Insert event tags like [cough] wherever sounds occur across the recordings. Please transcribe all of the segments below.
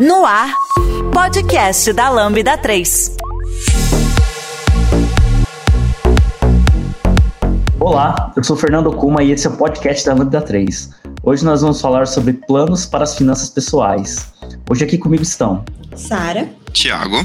No ar, podcast da Lambda 3. Olá, eu sou Fernando Kuma e esse é o podcast da Lambda 3. Hoje nós vamos falar sobre planos para as finanças pessoais. Hoje aqui comigo estão Sara, Tiago,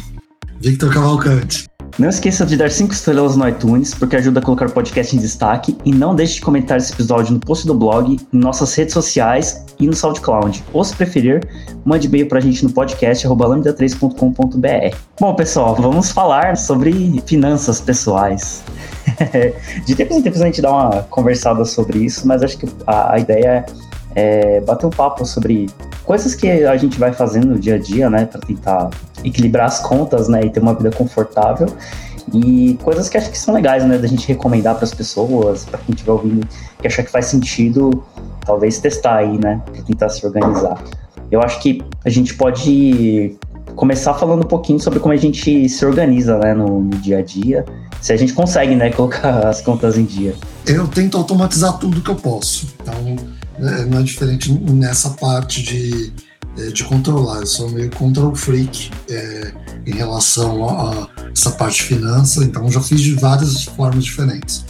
Victor Cavalcante. Não esqueça de dar 5 estrelas no iTunes, porque ajuda a colocar o podcast em destaque. E não deixe de comentar esse episódio no post do blog, em nossas redes sociais e no SoundCloud. Ou, se preferir, mande e-mail pra gente no podcast lambda3.com.br. Bom, pessoal, vamos falar sobre finanças pessoais. [laughs] de tempos em tempos a gente dá uma conversada sobre isso, mas acho que a, a ideia é bater um papo sobre coisas que a gente vai fazendo no dia a dia, né, para tentar equilibrar as contas, né, e ter uma vida confortável. E coisas que acho que são legais, né, da gente recomendar para as pessoas, para quem estiver ouvindo, que achar que faz sentido, talvez testar aí, né, tentar se organizar. Eu acho que a gente pode começar falando um pouquinho sobre como a gente se organiza, né, no, no dia a dia, se a gente consegue, né, [laughs] colocar as contas em dia. Eu tento automatizar tudo que eu posso. Então, é, não é diferente nessa parte de, é, de controlar. Eu sou meio control freak é, em relação a, a, essa parte de finança, então já fiz de várias formas diferentes.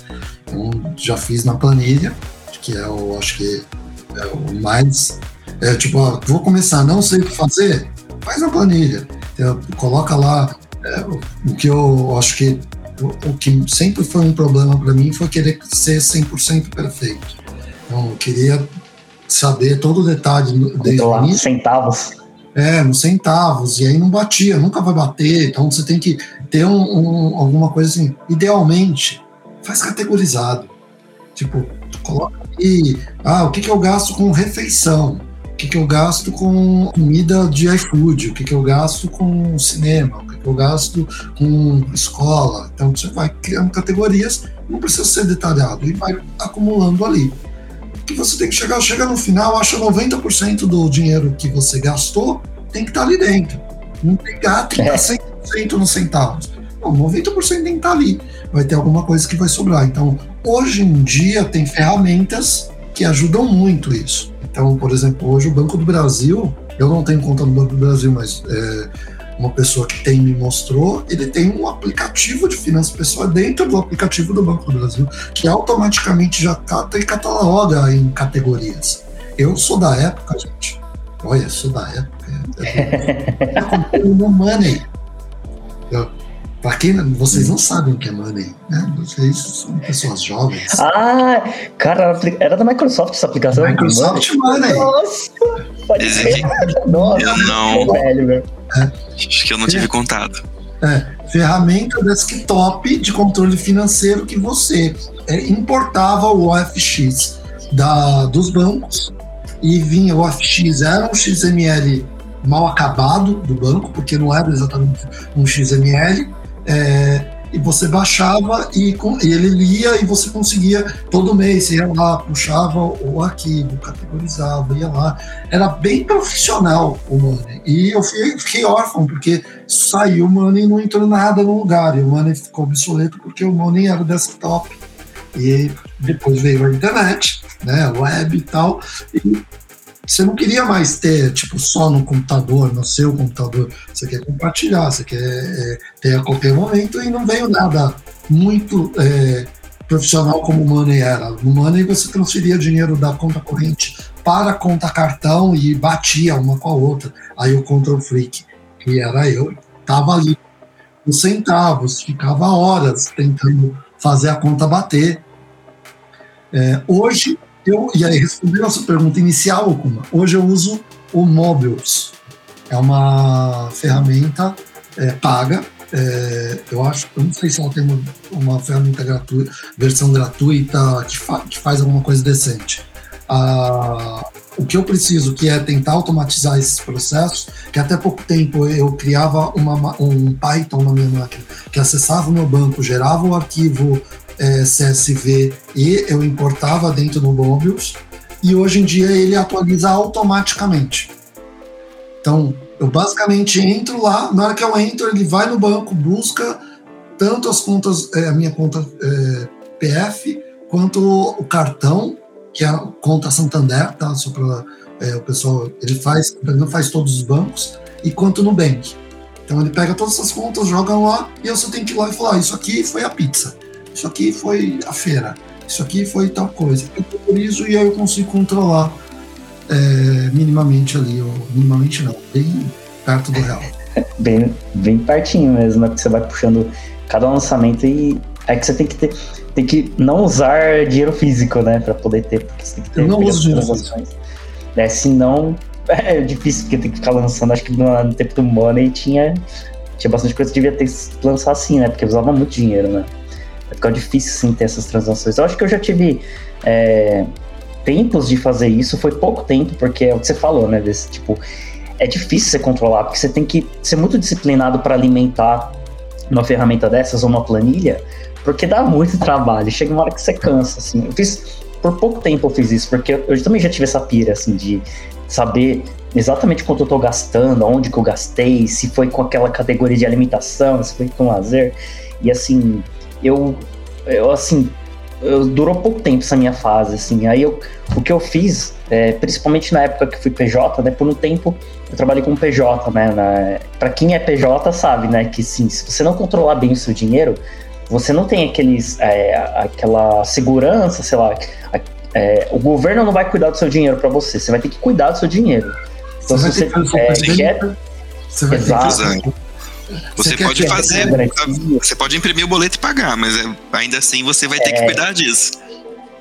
Então, já fiz na planilha, que é o, acho que é o mais. É, tipo, ó, vou começar, não sei o que fazer, faz na planilha. Então, coloca lá é, o que eu acho que o, o que sempre foi um problema para mim foi querer ser 100% perfeito então, eu queria saber todo o detalhe desde o início. Centavos. É, nos centavos, e aí não batia, nunca vai bater, então você tem que ter um, um, alguma coisa assim. Idealmente, faz categorizado. Tipo, coloca aí, ah, o que, que eu gasto com refeição? O que, que eu gasto com comida de iFood? O que, que eu gasto com cinema? O que, que eu gasto com escola? Então você vai criando categorias, não precisa ser detalhado, e vai acumulando ali que você tem que chegar, chega no final, acha 90% do dinheiro que você gastou tem que estar tá ali dentro. Não tem gato que está 100% nos centavos. Não, 90% tem que estar tá ali. Vai ter alguma coisa que vai sobrar. Então, hoje em dia, tem ferramentas que ajudam muito isso. Então, por exemplo, hoje o Banco do Brasil, eu não tenho conta no Banco do Brasil, mas é, uma pessoa que tem me mostrou, ele tem um aplicativo de finanças pessoais dentro do aplicativo do Banco do Brasil, que automaticamente já cata e cataloga em categorias. Eu sou da época, gente. Olha, sou da época. Eu [laughs] comprei no Money. Para quem vocês não sabem o que é Money, né? Vocês são pessoas jovens. Ah, cara, era da Microsoft essa aplicação. Microsoft Money. Nossa, pode ser. [laughs] Nossa, eu não. Velho, velho. É. Acho que eu não tive contato. É, ferramenta desktop de controle financeiro que você é, importava o OFX da, dos bancos e vinha o OFX, era um XML mal acabado do banco, porque não era exatamente um XML, é, e você baixava e, e, ele lia e você conseguia todo mês, ia lá, puxava o arquivo, categorizava, ia lá. Era bem profissional o Money. E eu fiquei, fiquei órfão, porque saiu o Money e não entrou nada no lugar. E o Money ficou obsoleto porque o Money era desktop. E depois veio a internet, né, web e tal, e você não queria mais ter, tipo, só no computador, no seu computador. Você quer compartilhar, você quer é, ter a qualquer momento e não veio nada muito é, profissional como o Money era. No Money você transferia dinheiro da conta corrente para a conta cartão e batia uma com a outra. Aí o Control Freak, que era eu, tava ali os centavos, ficava horas tentando fazer a conta bater. É, hoje eu, e aí, respondendo a sua pergunta inicial, Okuma, hoje eu uso o Mobiles. É uma ferramenta é, paga. É, eu acho, eu não sei se ela tem uma, uma ferramenta gratuita, versão gratuita que, fa, que faz alguma coisa decente. Ah, o que eu preciso, que é tentar automatizar esses processos, que até pouco tempo eu criava uma, um Python na minha máquina, que acessava o meu banco, gerava o arquivo é, CSV e eu importava dentro do Mobius e hoje em dia ele atualiza automaticamente. Então, eu basicamente entro lá, na hora que eu entro, ele vai no banco, busca tanto as contas, é, a minha conta é, PF, quanto o cartão, que é a conta Santander, tá? Só para é, o pessoal, ele faz, não faz todos os bancos, e quanto no Nubank. Então ele pega todas essas contas, joga lá e eu só tenho que ir lá e falar: isso aqui foi a pizza, isso aqui foi a feira, isso aqui foi tal coisa. Eu priorizo e aí eu consigo controlar é, minimamente ali, ou minimamente não, bem perto do real. [laughs] bem, bem pertinho mesmo, né? Porque você vai puxando cada lançamento e é que você tem que ter. Tem que não usar dinheiro físico, né? Pra poder ter. Porque você tem que ter eu não uso dinheiro físico. É, senão [laughs] é difícil, porque tem que ficar lançando. Acho que no, no tempo do Money tinha, tinha bastante coisa que devia ter que lançar assim, né? Porque usava muito dinheiro, né? Vai ficar difícil sim ter essas transações. Eu acho que eu já tive é, tempos de fazer isso, foi pouco tempo, porque é o que você falou, né? Desse tipo, é difícil você controlar, porque você tem que ser muito disciplinado para alimentar uma ferramenta dessas ou uma planilha, porque dá muito trabalho. Chega uma hora que você cansa, assim. Eu fiz por pouco tempo eu fiz isso, porque eu também já tive essa pira, assim, de saber exatamente quanto eu tô gastando, onde que eu gastei, se foi com aquela categoria de alimentação, se foi com lazer. E assim, eu, eu assim, eu, durou pouco tempo essa minha fase, assim. Aí eu, o que eu fiz, é, principalmente na época que fui PJ, né, por um tempo eu trabalhei como PJ, né, na, pra quem é PJ sabe, né, que sim, se você não controlar bem o seu dinheiro, você não tem aqueles, é, aquela segurança, sei lá, é, o governo não vai cuidar do seu dinheiro para você, você vai ter que cuidar do seu dinheiro. Então, você se você é, quer. Você vai Exato. ter que você, você pode fazer, você pode imprimir o boleto e pagar, mas é, ainda assim você vai ter que é. cuidar disso.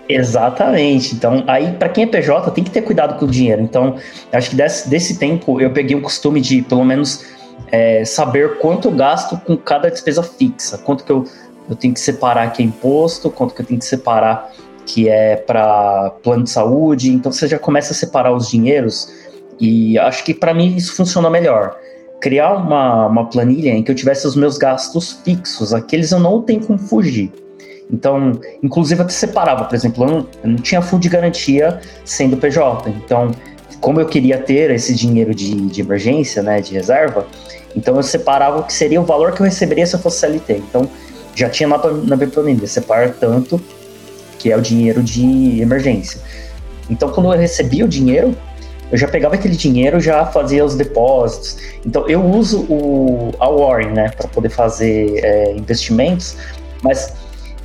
Exatamente. Então, aí, para quem é PJ, tem que ter cuidado com o dinheiro. Então, acho que desse, desse tempo eu peguei o costume de, pelo menos, é, saber quanto eu gasto com cada despesa fixa, quanto que eu, eu tenho que separar que é imposto, quanto que eu tenho que separar que é para plano de saúde. Então você já começa a separar os dinheiros e acho que para mim isso funciona melhor. Criar uma, uma planilha em que eu tivesse os meus gastos fixos, aqueles eu não tenho como fugir. Então, inclusive até separava, por exemplo, eu não, eu não tinha fundo de garantia sendo PJ. Então, como eu queria ter esse dinheiro de, de emergência, né, de reserva, então eu separava o que seria o valor que eu receberia se eu fosse CLT. Então, já tinha lá na minha planilha, separar tanto que é o dinheiro de emergência. Então, quando eu recebia o dinheiro, eu já pegava aquele dinheiro, já fazia os depósitos. Então, eu uso o, a Warren, né, para poder fazer é, investimentos, mas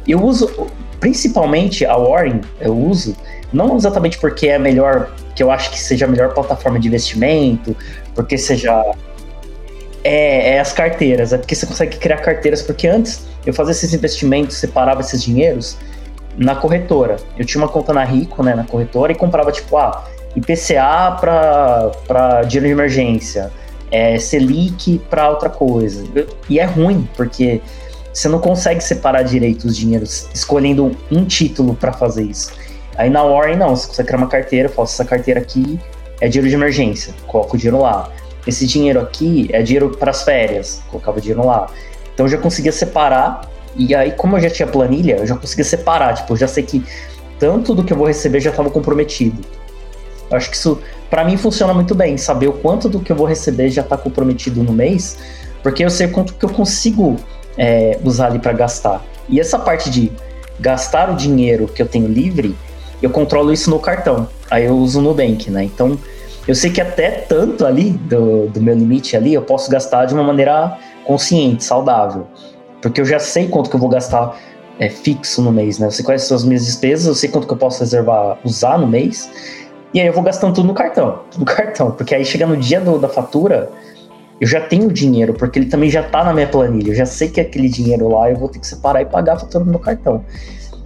eu uso principalmente a Warren, eu uso não exatamente porque é melhor, que eu acho que seja a melhor plataforma de investimento, porque seja é, é, as carteiras, é porque você consegue criar carteiras, porque antes eu fazia esses investimentos, separava esses dinheiros, na corretora. Eu tinha uma conta na Rico, né, na corretora, e comprava, tipo, ah, IPCA para dinheiro de emergência, é, Selic para outra coisa. E é ruim, porque você não consegue separar direito os dinheiros escolhendo um título para fazer isso. Aí na Warren, não, você consegue criar uma carteira, faço essa carteira aqui é dinheiro de emergência, coloco o dinheiro lá. Esse dinheiro aqui é dinheiro para as férias, colocava o dinheiro lá. Então eu já conseguia separar e aí, como eu já tinha planilha, eu já conseguia separar. Tipo, eu já sei que tanto do que eu vou receber já estava comprometido. Eu acho que isso, para mim, funciona muito bem. Saber o quanto do que eu vou receber já está comprometido no mês, porque eu sei o quanto que eu consigo é, usar ali para gastar. E essa parte de gastar o dinheiro que eu tenho livre, eu controlo isso no cartão. Aí eu uso no Nubank, né? Então, eu sei que até tanto ali do, do meu limite ali, eu posso gastar de uma maneira consciente, saudável. Porque eu já sei quanto que eu vou gastar é, fixo no mês, né? Eu sei quais são as minhas despesas, eu sei quanto que eu posso reservar, usar no mês. E aí eu vou gastando tudo no cartão, no cartão. Porque aí chega no dia do, da fatura, eu já tenho o dinheiro, porque ele também já tá na minha planilha. Eu já sei que aquele dinheiro lá eu vou ter que separar e pagar a fatura no meu cartão.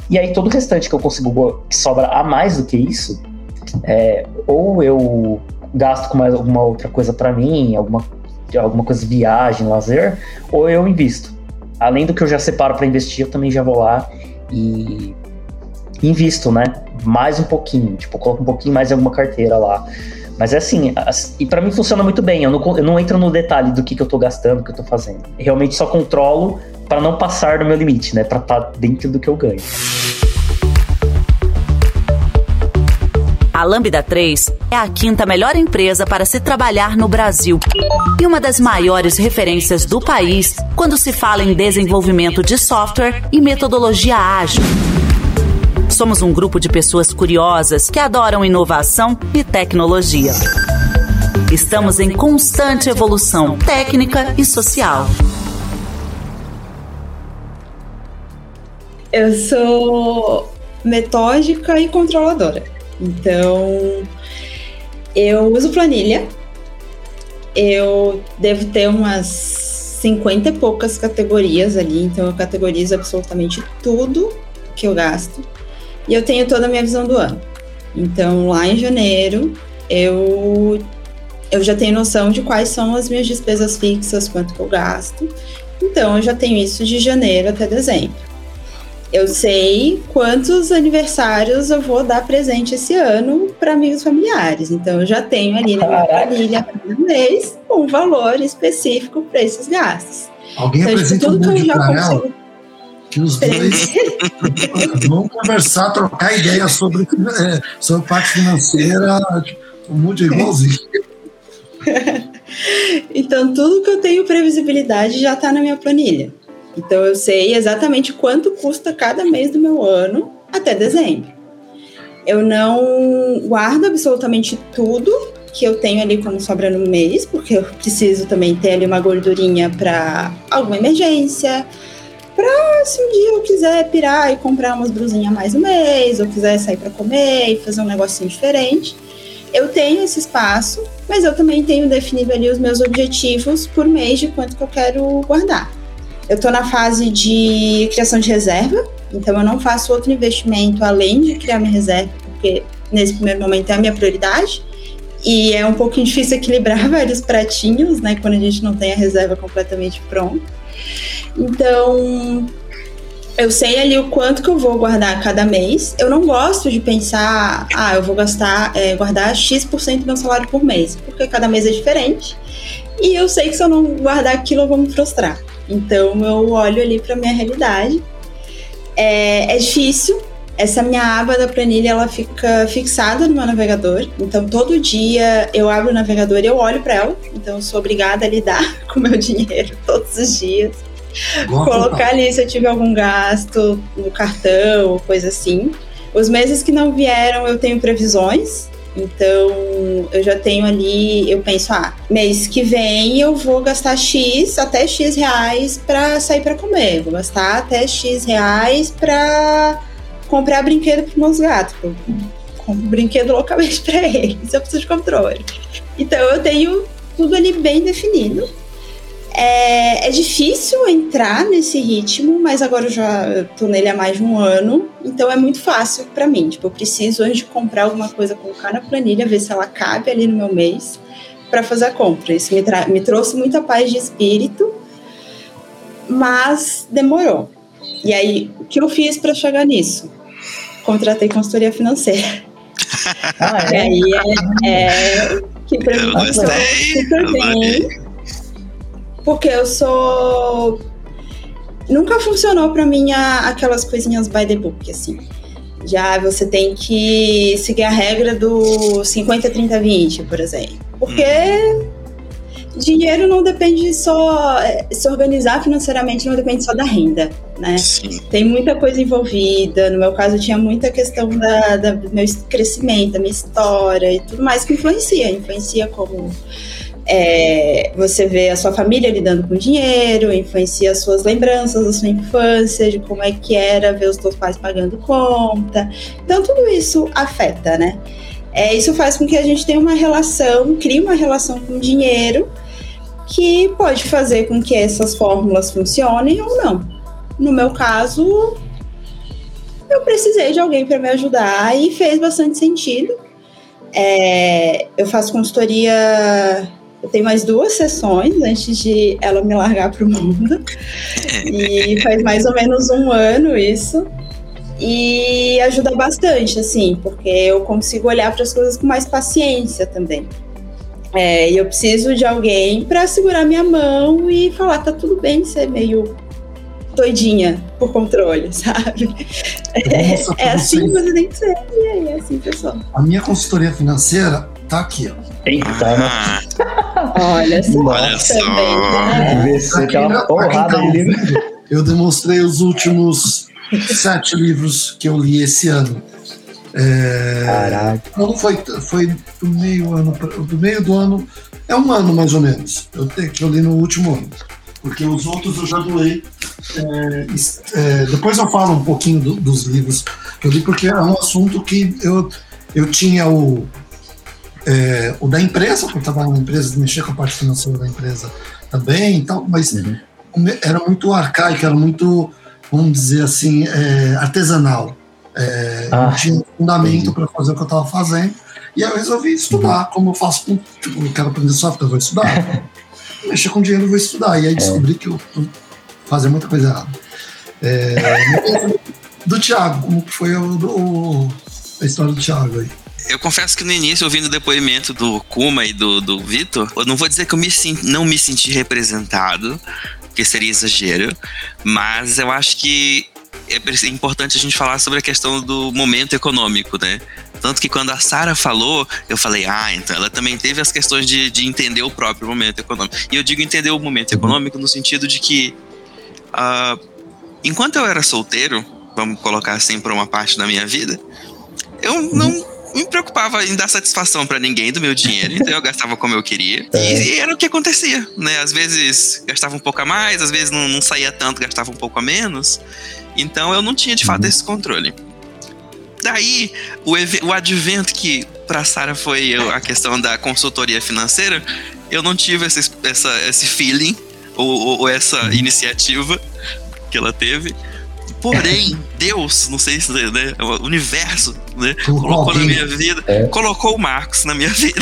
E aí todo o restante que eu consigo, que sobra a mais do que isso, é, ou eu gasto com mais alguma outra coisa para mim, alguma, alguma coisa viagem, lazer, ou eu invisto além do que eu já separo para investir, eu também já vou lá e invisto, né? Mais um pouquinho, tipo, coloco um pouquinho mais em alguma carteira lá. Mas é assim, e para mim funciona muito bem. Eu não, eu não entro no detalhe do que, que eu tô gastando, o que eu tô fazendo. realmente só controlo para não passar do meu limite, né? Para estar tá dentro do que eu ganho. A Lambda 3 é a quinta melhor empresa para se trabalhar no Brasil e uma das maiores referências do país quando se fala em desenvolvimento de software e metodologia ágil. Somos um grupo de pessoas curiosas que adoram inovação e tecnologia. Estamos em constante evolução técnica e social. Eu sou metódica e controladora. Então, eu uso planilha. Eu devo ter umas 50 e poucas categorias ali, então eu categorizo absolutamente tudo que eu gasto. E eu tenho toda a minha visão do ano. Então, lá em janeiro, eu, eu já tenho noção de quais são as minhas despesas fixas, quanto que eu gasto. Então, eu já tenho isso de janeiro até dezembro. Eu sei quantos aniversários eu vou dar presente esse ano para amigos familiares. Então, eu já tenho ali na minha planilha cada mês um valor específico para esses gastos. Alguém então, apresenta tudo um que eu já consigo que os dois [laughs] vão conversar, trocar ideias sobre, é, sobre parte financeira, tipo, um monte de igualzinho. [laughs] então, tudo que eu tenho previsibilidade já está na minha planilha. Então, eu sei exatamente quanto custa cada mês do meu ano até dezembro. Eu não guardo absolutamente tudo que eu tenho ali como sobra no mês, porque eu preciso também ter ali uma gordurinha para alguma emergência, Pra se um dia eu quiser pirar e comprar umas brusinhas mais no mês, ou quiser sair para comer e fazer um negocinho diferente, eu tenho esse espaço, mas eu também tenho definido ali os meus objetivos por mês de quanto que eu quero guardar. Eu estou na fase de criação de reserva, então eu não faço outro investimento além de criar minha reserva, porque nesse primeiro momento é a minha prioridade. E é um pouquinho difícil equilibrar [laughs] vários pratinhos, né, quando a gente não tem a reserva completamente pronta. Então, eu sei ali o quanto que eu vou guardar cada mês. Eu não gosto de pensar, ah, eu vou gastar, é, guardar X% do meu salário por mês, porque cada mês é diferente. E eu sei que se eu não guardar aquilo, eu vou me frustrar. Então, eu olho ali para minha realidade. É, é difícil. Essa minha aba da planilha, ela fica fixada no meu navegador. Então, todo dia eu abro o navegador e eu olho para ela. Então, eu sou obrigada a lidar [laughs] com o meu dinheiro todos os dias. Colocar ali se eu tive algum gasto no cartão coisa assim. Os meses que não vieram, eu tenho previsões. Então, eu já tenho ali, eu penso, ah, mês que vem eu vou gastar X, até X reais para sair para comer. Vou gastar até X reais para comprar brinquedo para meus gatos. Eu compro brinquedo loucamente para eles, eu preciso de controle. Então, eu tenho tudo ali bem definido. É, é, difícil entrar nesse ritmo, mas agora eu já tô nele há mais de um ano, então é muito fácil para mim. Tipo, eu preciso, antes de comprar alguma coisa, colocar na planilha, ver se ela cabe ali no meu mês para fazer a compra. Isso me, me trouxe muita paz de espírito, mas demorou. E aí, o que eu fiz para chegar nisso? Contratei consultoria financeira. Ah, é? E aí é, é que mim super bem porque eu sou. Nunca funcionou para mim aquelas coisinhas by the book, assim. Já você tem que seguir a regra do 50, 30, 20, por exemplo. Porque dinheiro não depende só. É, se organizar financeiramente não depende só da renda, né? Sim. Tem muita coisa envolvida. No meu caso, tinha muita questão da, da, do meu crescimento, da minha história e tudo mais que influencia. Influencia como é, você vê a sua família lidando com dinheiro, influencia as suas lembranças da sua infância, de como é que era ver os seus pais pagando conta. Então, tudo isso afeta, né? É, isso faz com que a gente tenha uma relação, crie uma relação com o dinheiro que pode fazer com que essas fórmulas funcionem ou não. No meu caso, eu precisei de alguém para me ajudar e fez bastante sentido. É, eu faço consultoria eu tenho mais duas sessões antes de ela me largar para o mundo. [laughs] e faz mais ou menos um ano isso. E ajuda bastante, assim, porque eu consigo olhar para as coisas com mais paciência também. É, e eu preciso de alguém para segurar minha mão e falar: tá tudo bem ser meio doidinha por controle, [laughs] sabe? Nossa, é, é assim que você tem que ser. E aí, é assim, pessoal. A minha consultoria financeira tá aqui, ó. Eita, ah. Olha só. Olha só. Também, Você tem uma porrada de livro. Eu demonstrei os últimos sete livros que eu li esse ano. É, Caraca. Não foi, foi do meio ano, do meio do ano, é um ano mais ou menos, eu, que eu li no último ano. Porque os outros eu já doei. É, é, depois eu falo um pouquinho do, dos livros que eu li, porque é um assunto que eu, eu tinha o, é, o da empresa, porque eu estava na empresa, mexer com a parte financeira da empresa também e tal, mas uhum. era muito arcaico, era muito, vamos dizer assim, é, artesanal. É, ah, não tinha fundamento para fazer o que eu estava fazendo. E aí eu resolvi estudar, como eu faço com. Tipo, eu quero aprender software, eu vou estudar. [laughs] Mexer com dinheiro, eu vou estudar. E aí descobri que eu, eu fazia muita coisa errada. É, [laughs] do Thiago, como foi o, o, a história do Thiago aí? Eu confesso que no início, ouvindo o depoimento do Kuma e do, do Vitor, eu não vou dizer que eu me, não me senti representado, porque seria exagero, mas eu acho que é importante a gente falar sobre a questão do momento econômico, né? Tanto que quando a Sara falou, eu falei, ah, então ela também teve as questões de, de entender o próprio momento econômico. E eu digo entender o momento uhum. econômico no sentido de que, uh, enquanto eu era solteiro, vamos colocar assim por uma parte da minha vida, eu não me preocupava em dar satisfação para ninguém do meu dinheiro, então eu gastava como eu queria. É. E, era o que acontecia, né? Às vezes gastava um pouco a mais, às vezes não, não saía tanto, gastava um pouco a menos. Então eu não tinha de fato uhum. esse controle. Daí, o, o advento que para Sara foi a questão da consultoria financeira, eu não tive esse, essa, esse feeling ou, ou, ou essa uhum. iniciativa que ela teve. Porém, Deus, não sei se né, o universo, né, colocou na minha vida, é. colocou o Marcos na minha [laughs] vida.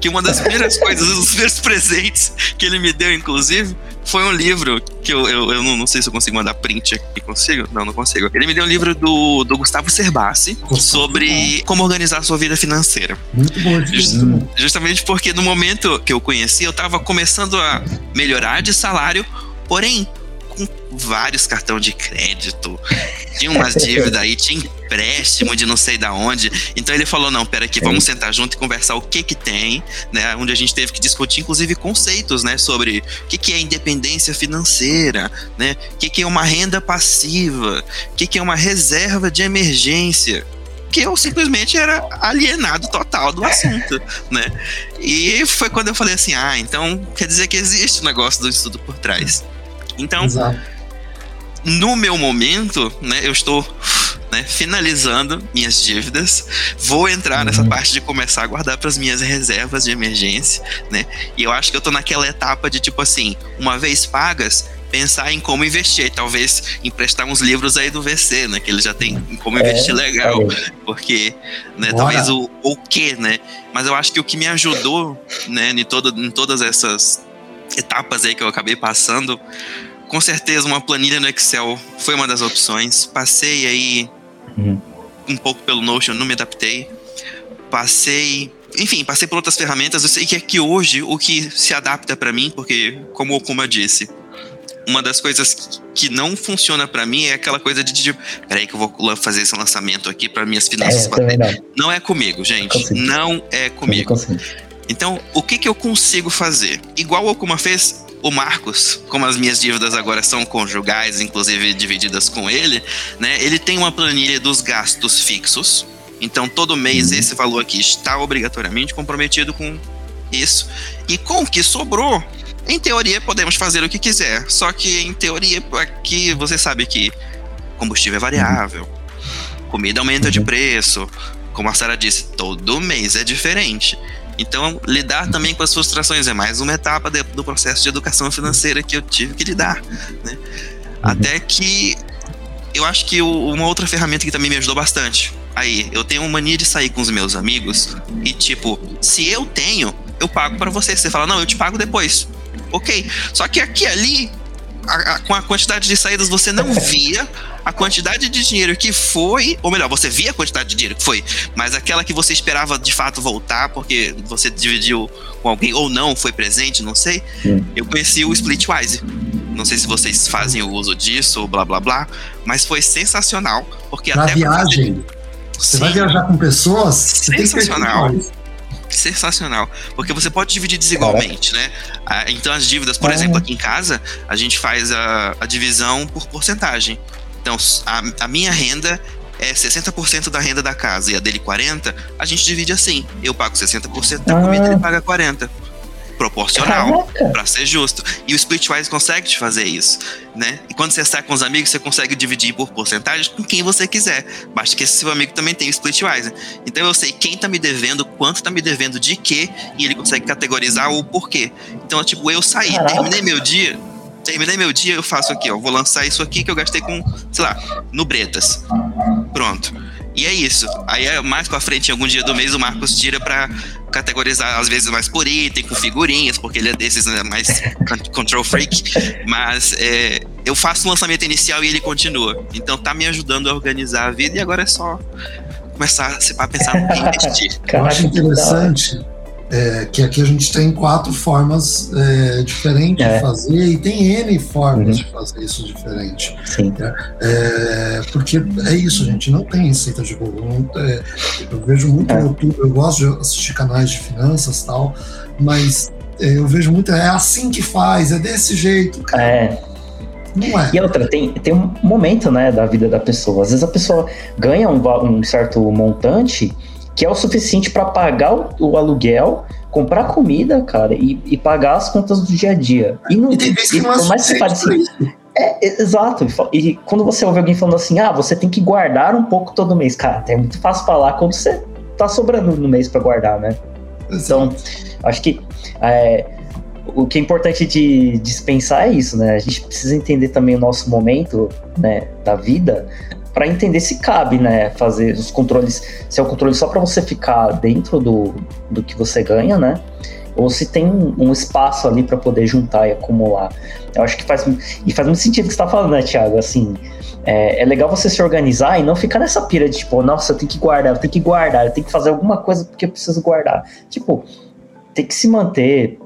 que uma das primeiras [laughs] coisas, os primeiros presentes que ele me deu, inclusive, foi um livro que eu, eu, eu não, não, sei se eu consigo mandar print aqui. Consigo? Não, não consigo. Ele me deu um livro do, do Gustavo Cerbasi sobre como organizar a sua vida financeira. Muito bom. Just, justamente porque no momento que eu conheci, eu estava começando a melhorar de salário, porém com vários cartões de crédito, tinha umas dívidas aí, tinha empréstimo de não sei da onde. Então ele falou: não, pera aqui, vamos sentar junto e conversar o que que tem, né? Onde a gente teve que discutir, inclusive, conceitos, né? Sobre o que, que é independência financeira, né? O que, que é uma renda passiva, o que, que é uma reserva de emergência que eu simplesmente era alienado total do assunto, [laughs] né? E foi quando eu falei assim, ah, então quer dizer que existe o um negócio do estudo por trás. Então, Exato. no meu momento, né, eu estou né, finalizando minhas dívidas. Vou entrar uhum. nessa parte de começar a guardar para as minhas reservas de emergência, né? E eu acho que eu tô naquela etapa de tipo assim, uma vez pagas, pensar em como investir, talvez emprestar uns livros aí do VC, né, que ele já tem como investir é, legal, é. porque, né, talvez o o que, né? Mas eu acho que o que me ajudou, né, em, todo, em todas essas etapas aí que eu acabei passando, com certeza uma planilha no Excel foi uma das opções. Passei aí uhum. um pouco pelo Notion, não me adaptei. Passei, enfim, passei por outras ferramentas. Eu sei que aqui hoje o que se adapta para mim, porque como como eu disse, uma das coisas que não funciona para mim é aquela coisa de, tipo, peraí que eu vou fazer esse lançamento aqui para minhas finanças é. Não. não. é comigo, gente. Não é comigo. Então, o que, que eu consigo fazer? Igual o Okuma fez, o Marcos, como as minhas dívidas agora são conjugais, inclusive divididas com ele, né? Ele tem uma planilha dos gastos fixos. Então, todo mês esse valor aqui está obrigatoriamente comprometido com isso. E com o que sobrou, em teoria podemos fazer o que quiser. Só que em teoria aqui você sabe que combustível é variável, comida aumenta de preço, como a Sara disse, todo mês é diferente. Então, lidar também com as frustrações é mais uma etapa de, do processo de educação financeira que eu tive que lidar. Né? Uhum. Até que eu acho que uma outra ferramenta que também me ajudou bastante. Aí, eu tenho uma mania de sair com os meus amigos e, tipo, se eu tenho, eu pago para você. Você fala, não, eu te pago depois. Ok. Só que aqui ali, a, a, com a quantidade de saídas, você não [laughs] via a quantidade de dinheiro que foi, ou melhor, você via a quantidade de dinheiro que foi, mas aquela que você esperava de fato voltar, porque você dividiu com alguém ou não, foi presente, não sei. Eu conheci o Splitwise. Não sei se vocês fazem o uso disso ou blá blá blá, mas foi sensacional, porque Na até viagem. Você Sim, vai viajar com pessoas? Sensacional sensacional. Porque você pode dividir desigualmente, né? Ah, então as dívidas, por é. exemplo, aqui em casa, a gente faz a, a divisão por porcentagem. Então, a, a minha renda é 60% da renda da casa e a dele 40%, a gente divide assim. Eu pago 60% da comida e ele ah. paga 40% proporcional, para ser justo. E o Splitwise consegue te fazer isso, né? E quando você está com os amigos, você consegue dividir por porcentagem com quem você quiser. Basta que esse seu amigo também tenha o Splitwise. Então eu sei quem tá me devendo, quanto tá me devendo de quê, e ele consegue categorizar o porquê. Então, tipo, eu saí, Caraca. terminei meu dia, terminei meu dia, eu faço aqui, ó, vou lançar isso aqui que eu gastei com, sei lá, no Bretas. Pronto. E é isso. Aí é mais pra frente, em algum dia do mês, o Marcos tira pra categorizar, às vezes, mais por item, com figurinhas, porque ele é desses né, mais control freak. Mas é, eu faço o lançamento inicial e ele continua. Então tá me ajudando a organizar a vida e agora é só começar a pensar no que investir. [laughs] Eu acho interessante é, que aqui a gente tem quatro formas é, diferentes é. de fazer e tem N formas uhum. de fazer isso diferente. Sim. É, é porque é isso, gente, não tem receita de bolo. É, eu vejo muito no YouTube, eu gosto de assistir canais de finanças e tal, mas eu vejo muito, é assim que faz, é desse jeito. Cara. É. Não é. E outra, tem, tem um momento né, da vida da pessoa. Às vezes a pessoa ganha um, um certo montante que é o suficiente para pagar o, o, aluguel, comprar comida, cara, e, e, pagar as contas do dia a dia. E, não, e tem vezes que não é pareça, é, exato. E quando você ouve alguém falando assim, ah, você tem que guardar um pouco todo mês, cara, é muito fácil falar quando você tá sobrando no mês para guardar, né? Exato. Então, acho que é, o que é importante de dispensar é isso, né? A gente precisa entender também o nosso momento, né, da vida, para entender se cabe, né, fazer os controles, se é o controle só para você ficar dentro do, do que você ganha, né? Ou se tem um, um espaço ali para poder juntar e acumular. Eu acho que faz e faz muito sentido o que você tá falando, né, Thiago? Assim, é, é, legal você se organizar e não ficar nessa pira de tipo, nossa, eu tenho que guardar, eu tenho que guardar, eu tenho que fazer alguma coisa porque eu preciso guardar. Tipo, tem que se manter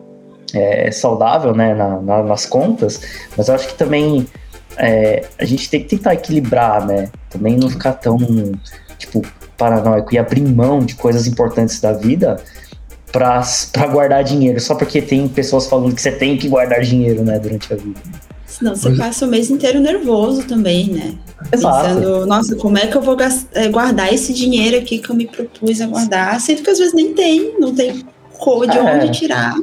é, saudável, né, na, na, nas contas, mas eu acho que também é, a gente tem que tentar equilibrar, né? Também não ficar tão, tipo, paranoico e abrir mão de coisas importantes da vida para guardar dinheiro, só porque tem pessoas falando que você tem que guardar dinheiro, né, durante a vida. Senão você passa o mês inteiro nervoso também, né? Exato. Pensando, nossa, como é que eu vou é, guardar esse dinheiro aqui que eu me propus a guardar? Sendo que às vezes nem tem, não tem cor de é. onde tirar.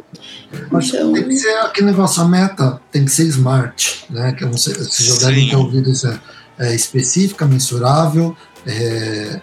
Mas então... tem que ser aquele negócio, a meta tem que ser smart, né? Que você, vocês já devem ter ouvido isso. É, é específica, mensurável, é,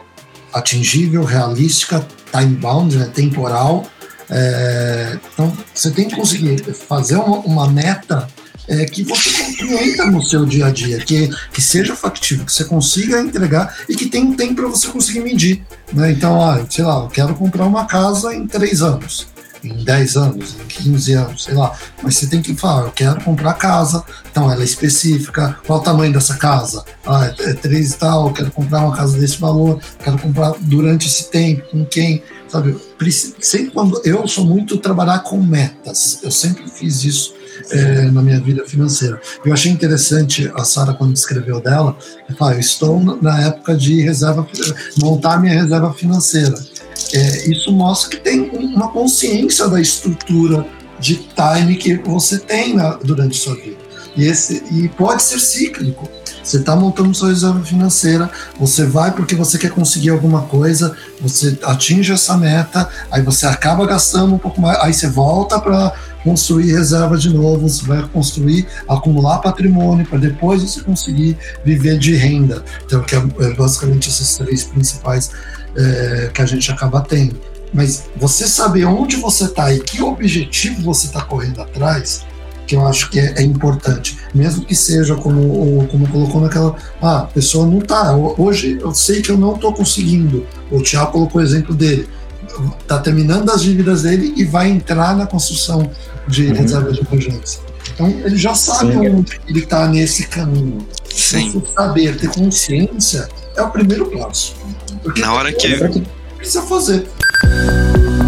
atingível, realística, time bound, né, temporal. É, então, você tem que conseguir fazer uma, uma meta é, que você compreenda no seu dia a dia, que, que seja factível, que você consiga entregar e que tenha um tempo para você conseguir medir. Né? Então, ah, sei lá, eu quero comprar uma casa em três anos em 10 anos, em 15 anos, sei lá. Mas você tem que falar, eu quero comprar casa, então ela é específica, qual o tamanho dessa casa? Ah, é, é 3 e tal, quero comprar uma casa desse valor, quero comprar durante esse tempo, com quem, sabe? Sempre quando eu sou muito trabalhar com metas, eu sempre fiz isso é, na minha vida financeira. Eu achei interessante a Sara quando escreveu dela, fala, eu estou na época de reserva, montar minha reserva financeira é, isso mostra que tem uma consciência da estrutura de time que você tem na, durante sua vida. E, esse, e pode ser cíclico. Você está montando sua reserva financeira, você vai porque você quer conseguir alguma coisa, você atinge essa meta, aí você acaba gastando um pouco mais, aí você volta para construir reserva de novo, você vai construir, acumular patrimônio para depois você conseguir viver de renda. Então, que é, é basicamente esses três principais é, que a gente acaba tendo. Mas você saber onde você está e que objetivo você está correndo atrás, que eu acho que é, é, importante, mesmo que seja como, como colocou naquela, ah, a pessoa não está. Hoje eu sei que eu não estou conseguindo. O Tiago colocou o exemplo dele, está terminando as dívidas dele e vai entrar na construção de uhum. reserva de emergência. Então ele já sabe Sim. onde ele está nesse caminho. Sim. Você saber, ter consciência é o primeiro passo. Porque Na hora que. Precisa fazer.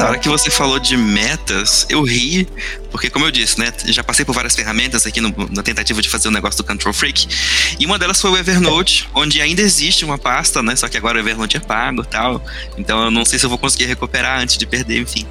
Na hora que você falou de metas, eu ri, porque como eu disse, né, já passei por várias ferramentas aqui no, na tentativa de fazer o um negócio do Control Freak, e uma delas foi o Evernote, onde ainda existe uma pasta, né, só que agora o Evernote é pago tal, então eu não sei se eu vou conseguir recuperar antes de perder, enfim.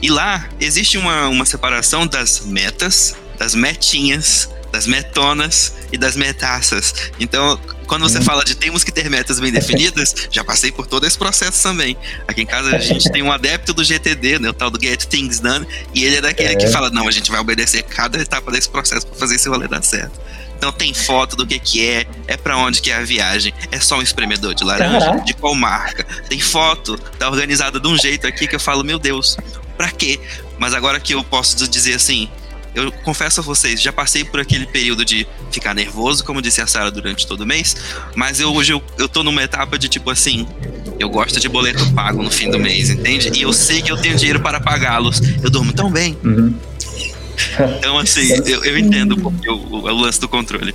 E lá existe uma, uma separação das metas, das metinhas, das metonas e das metaças. Então, quando você hum. fala de temos que ter metas bem definidas, já passei por todo esse processo também. Aqui em casa a gente tem um adepto do GTD, né, o tal do Get Things Done, e ele é daquele é. que fala: não, a gente vai obedecer cada etapa desse processo para fazer esse rolê dar certo. Então tem foto do que que é, é para onde que é a viagem, é só um espremedor de laranja, Caraca. de qual marca. Tem foto, tá organizada de um jeito aqui que eu falo, meu Deus, pra quê? Mas agora que eu posso dizer assim, eu confesso a vocês, já passei por aquele período de ficar nervoso, como disse a Sara durante todo o mês, mas eu, hoje eu, eu tô numa etapa de tipo assim, eu gosto de boleto pago no fim do mês, entende? E eu sei que eu tenho dinheiro para pagá-los. Eu durmo tão bem. Uhum. Então, assim, [laughs] eu, eu entendo o, o, o lance do controle.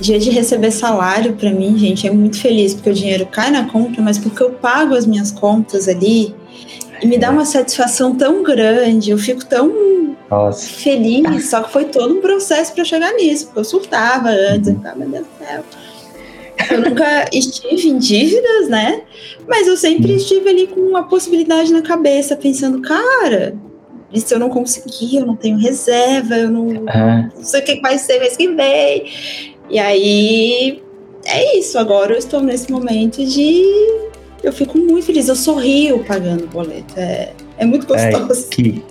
Dia de receber salário, para mim, gente, é muito feliz, porque o dinheiro cai na conta, mas porque eu pago as minhas contas ali, e me dá uma satisfação tão grande, eu fico tão Nossa. feliz, só que foi todo um processo para chegar nisso, porque eu surtava antes, eu ficava, meu Deus do céu. Eu nunca estive em dívidas, né? Mas eu sempre uhum. estive ali com uma possibilidade na cabeça, pensando, cara, se eu não conseguir, eu não tenho reserva, eu não, uhum. não sei o que vai ser mês que vem. E aí é isso, agora eu estou nesse momento de eu fico muito feliz, eu sorrio pagando o boleto. É, é muito gostoso. que,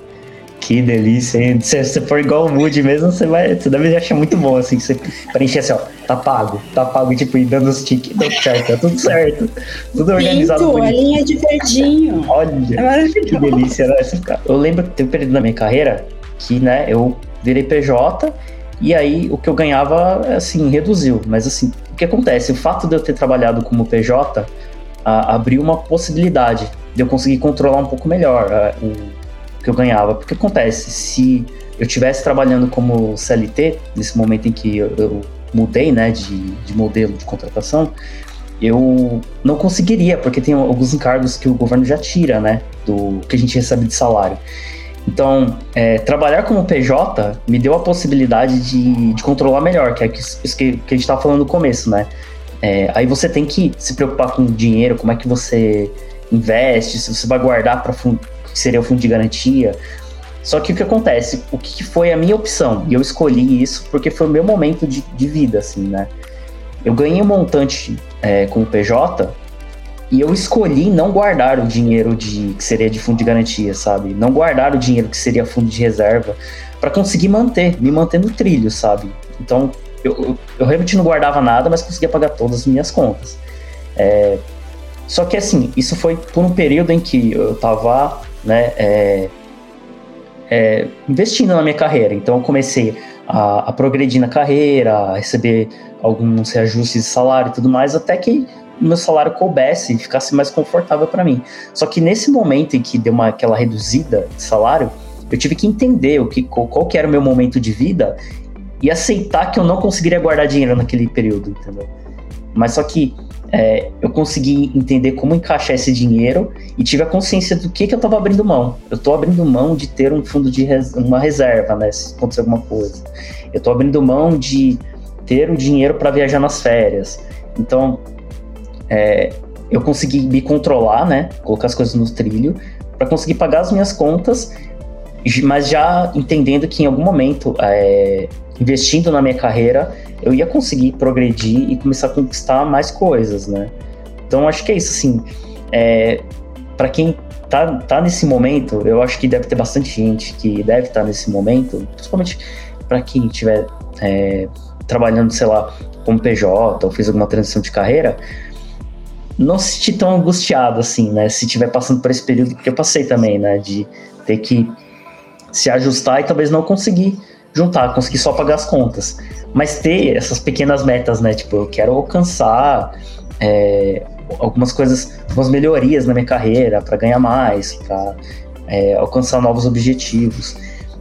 que delícia, hein? Se você for igual o Moody mesmo, você vai. Você deve achar muito bom, assim, você preencher assim, ó, tá pago, tá pago, tipo, e dando os tiques, deu certo, tá tudo certo. Tudo organizado. Pinto, a linha de verdinho. Olha, é que delícia, né? Eu lembro que teve um período na minha carreira que, né, eu virei PJ e aí o que eu ganhava, assim, reduziu. Mas assim, o que acontece? O fato de eu ter trabalhado como PJ a, abriu uma possibilidade de eu conseguir controlar um pouco melhor a, o que eu ganhava. Porque acontece, se eu estivesse trabalhando como CLT, nesse momento em que eu, eu mudei né, de, de modelo de contratação, eu não conseguiria, porque tem alguns encargos que o governo já tira, né, do que a gente recebe de salário. Então, é, trabalhar como PJ me deu a possibilidade de, de controlar melhor, que é isso que, que a gente estava falando no começo, né? É, aí você tem que se preocupar com o dinheiro, como é que você investe, se você vai guardar para que seria o fundo de garantia. Só que o que acontece? O que foi a minha opção? E eu escolhi isso porque foi o meu momento de, de vida, assim, né? Eu ganhei um montante é, com o PJ e eu escolhi não guardar o dinheiro de que seria de fundo de garantia, sabe? Não guardar o dinheiro que seria fundo de reserva para conseguir manter, me manter no trilho, sabe? Então, eu, eu, realmente não guardava nada, mas conseguia pagar todas as minhas contas. É, só que assim, isso foi por um período em que eu estava né, é, é, investindo na minha carreira. Então eu comecei a, a, progredir na carreira, a receber alguns reajustes de salário e tudo mais, até que o meu salário coubesse e ficasse mais confortável para mim. Só que nesse momento em que deu uma, aquela reduzida de salário, eu tive que entender o que, qual, que era o meu momento de vida e aceitar que eu não conseguiria guardar dinheiro naquele período, entendeu? Mas só que é, eu consegui entender como encaixar esse dinheiro e tive a consciência do que, que eu estava abrindo mão. Eu estou abrindo mão de ter um fundo de res uma reserva, né? Se acontecer alguma coisa. Eu estou abrindo mão de ter o dinheiro para viajar nas férias. Então, é, eu consegui me controlar, né? Colocar as coisas no trilho para conseguir pagar as minhas contas, mas já entendendo que em algum momento é, investindo na minha carreira, eu ia conseguir progredir e começar a conquistar mais coisas, né? Então acho que é isso, assim. É, para quem tá, tá nesse momento, eu acho que deve ter bastante gente que deve estar tá nesse momento, principalmente para quem estiver é, trabalhando, sei lá, como PJ ou fez alguma transição de carreira, não se sentir tão angustiado assim, né? Se estiver passando por esse período, porque eu passei também, né? De ter que se ajustar e talvez não conseguir juntar, conseguir só pagar as contas. Mas ter essas pequenas metas, né? Tipo, eu quero alcançar é, algumas coisas, algumas melhorias na minha carreira para ganhar mais, para é, alcançar novos objetivos.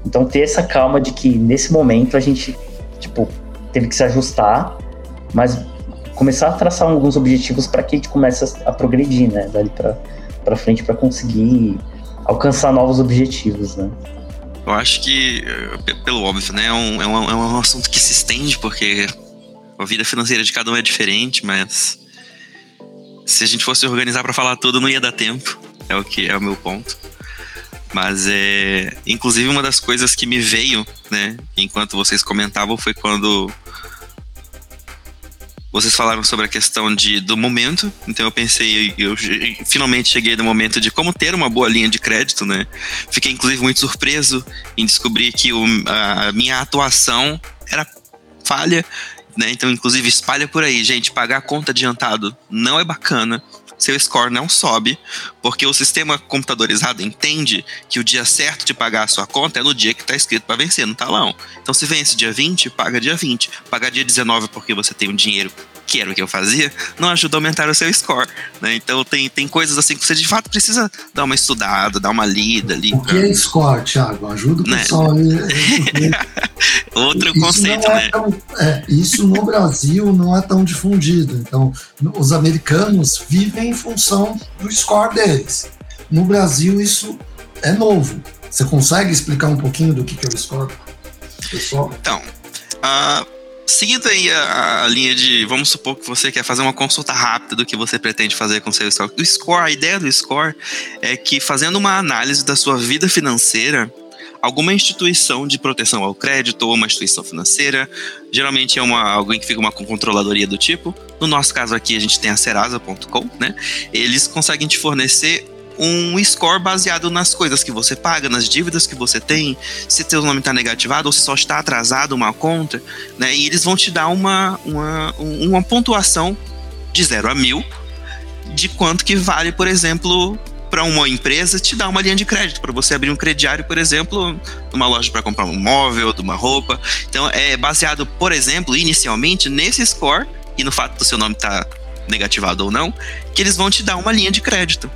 Então ter essa calma de que nesse momento a gente, tipo, teve que se ajustar, mas começar a traçar alguns objetivos para que a gente comece a, progredir, né? Dali para frente para conseguir alcançar novos objetivos, né? Eu acho que, eh, pelo óbvio, né, é um, é, um, é um assunto que se estende, porque a vida financeira de cada um é diferente, mas se a gente fosse organizar para falar tudo, não ia dar tempo. É o que é o meu ponto. Mas é. Inclusive, uma das coisas que me veio, né, enquanto vocês comentavam, foi quando vocês falaram sobre a questão de, do momento, então eu pensei, eu, eu finalmente cheguei no momento de como ter uma boa linha de crédito, né? Fiquei inclusive muito surpreso em descobrir que o, a minha atuação era falha, né? Então, inclusive, espalha por aí, gente, pagar conta adiantado não é bacana seu score não sobe, porque o sistema computadorizado entende que o dia certo de pagar a sua conta é no dia que está escrito para vencer no talão. Então, se vence dia 20, paga dia 20. Pagar dia 19 porque você tem um dinheiro que era o que eu fazia, não ajuda a aumentar o seu score. Né? Então tem, tem coisas assim que você de fato precisa dar uma estudada, dar uma lida ali. O que é score, Thiago? Ajuda o né? pessoal aí. [laughs] Outro isso conceito, é né? Tão, é, isso no Brasil não é tão difundido. Então, os americanos vivem em função do score deles. No Brasil, isso é novo. Você consegue explicar um pouquinho do que, que é o score? Pessoal? Então, uh, Seguindo aí a, a, linha de, vamos supor que você quer fazer uma consulta rápida do que você pretende fazer com seu score. O score, a ideia do score é que fazendo uma análise da sua vida financeira, alguma instituição de proteção ao crédito ou uma instituição financeira, geralmente é uma, alguém que fica uma controladoria do tipo. No nosso caso aqui a gente tem a Serasa.com, né? Eles conseguem te fornecer um score baseado nas coisas que você paga, nas dívidas que você tem, se teu nome está negativado ou se só está atrasado uma conta, né? E eles vão te dar uma, uma, uma pontuação de 0 a mil de quanto que vale, por exemplo, para uma empresa te dar uma linha de crédito para você abrir um crediário, por exemplo, numa loja para comprar um móvel, de uma roupa. Então é baseado, por exemplo, inicialmente nesse score e no fato do seu nome estar tá negativado ou não, que eles vão te dar uma linha de crédito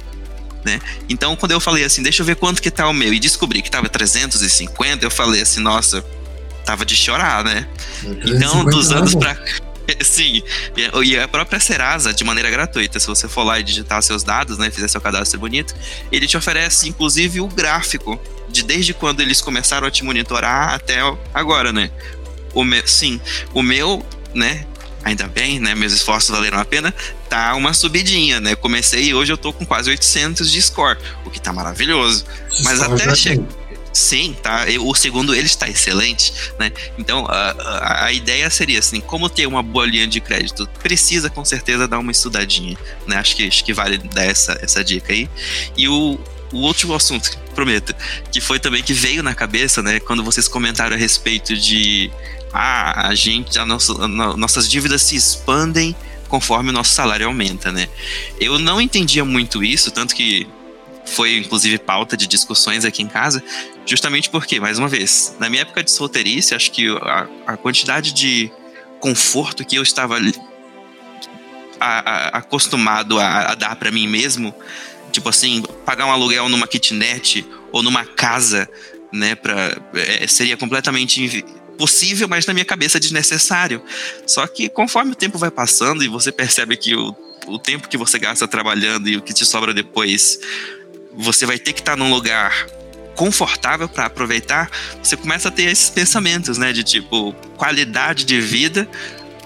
né? Então, quando eu falei assim, deixa eu ver quanto que tá o meu, e descobri que tava 350, eu falei assim, nossa, tava de chorar, né? Então, dos anos pra. [laughs] Sim, e a própria Serasa, de maneira gratuita, se você for lá e digitar seus dados, né, fizer seu cadastro bonito, ele te oferece inclusive o gráfico de desde quando eles começaram a te monitorar até agora, né? O meu, sim, o meu, né, ainda bem, né? Meus esforços valeram a pena. Tá uma subidinha, né? Comecei e hoje eu tô com quase 800 de score, o que tá maravilhoso. Mas até chegar. Sim, tá. O segundo ele está excelente, né? Então a, a, a, ideia seria assim, como ter uma boa linha de crédito, precisa com certeza dar uma estudadinha, né? Acho que acho que vale dar essa, essa dica aí. E o, o último assunto, prometo, que foi também que veio na cabeça, né? Quando vocês comentaram a respeito de ah, a gente, a nossa, a nossas dívidas se expandem conforme o nosso salário aumenta, né? Eu não entendia muito isso, tanto que foi inclusive pauta de discussões aqui em casa, justamente porque, mais uma vez, na minha época de solteirice, acho que a, a quantidade de conforto que eu estava a, a, acostumado a, dar para mim mesmo, tipo assim, pagar um aluguel numa kitnet ou numa casa, né, pra, é, seria completamente possível, mas na minha cabeça desnecessário. Só que conforme o tempo vai passando e você percebe que o, o tempo que você gasta trabalhando e o que te sobra depois, você vai ter que estar num lugar confortável para aproveitar, você começa a ter esses pensamentos, né, de tipo qualidade de vida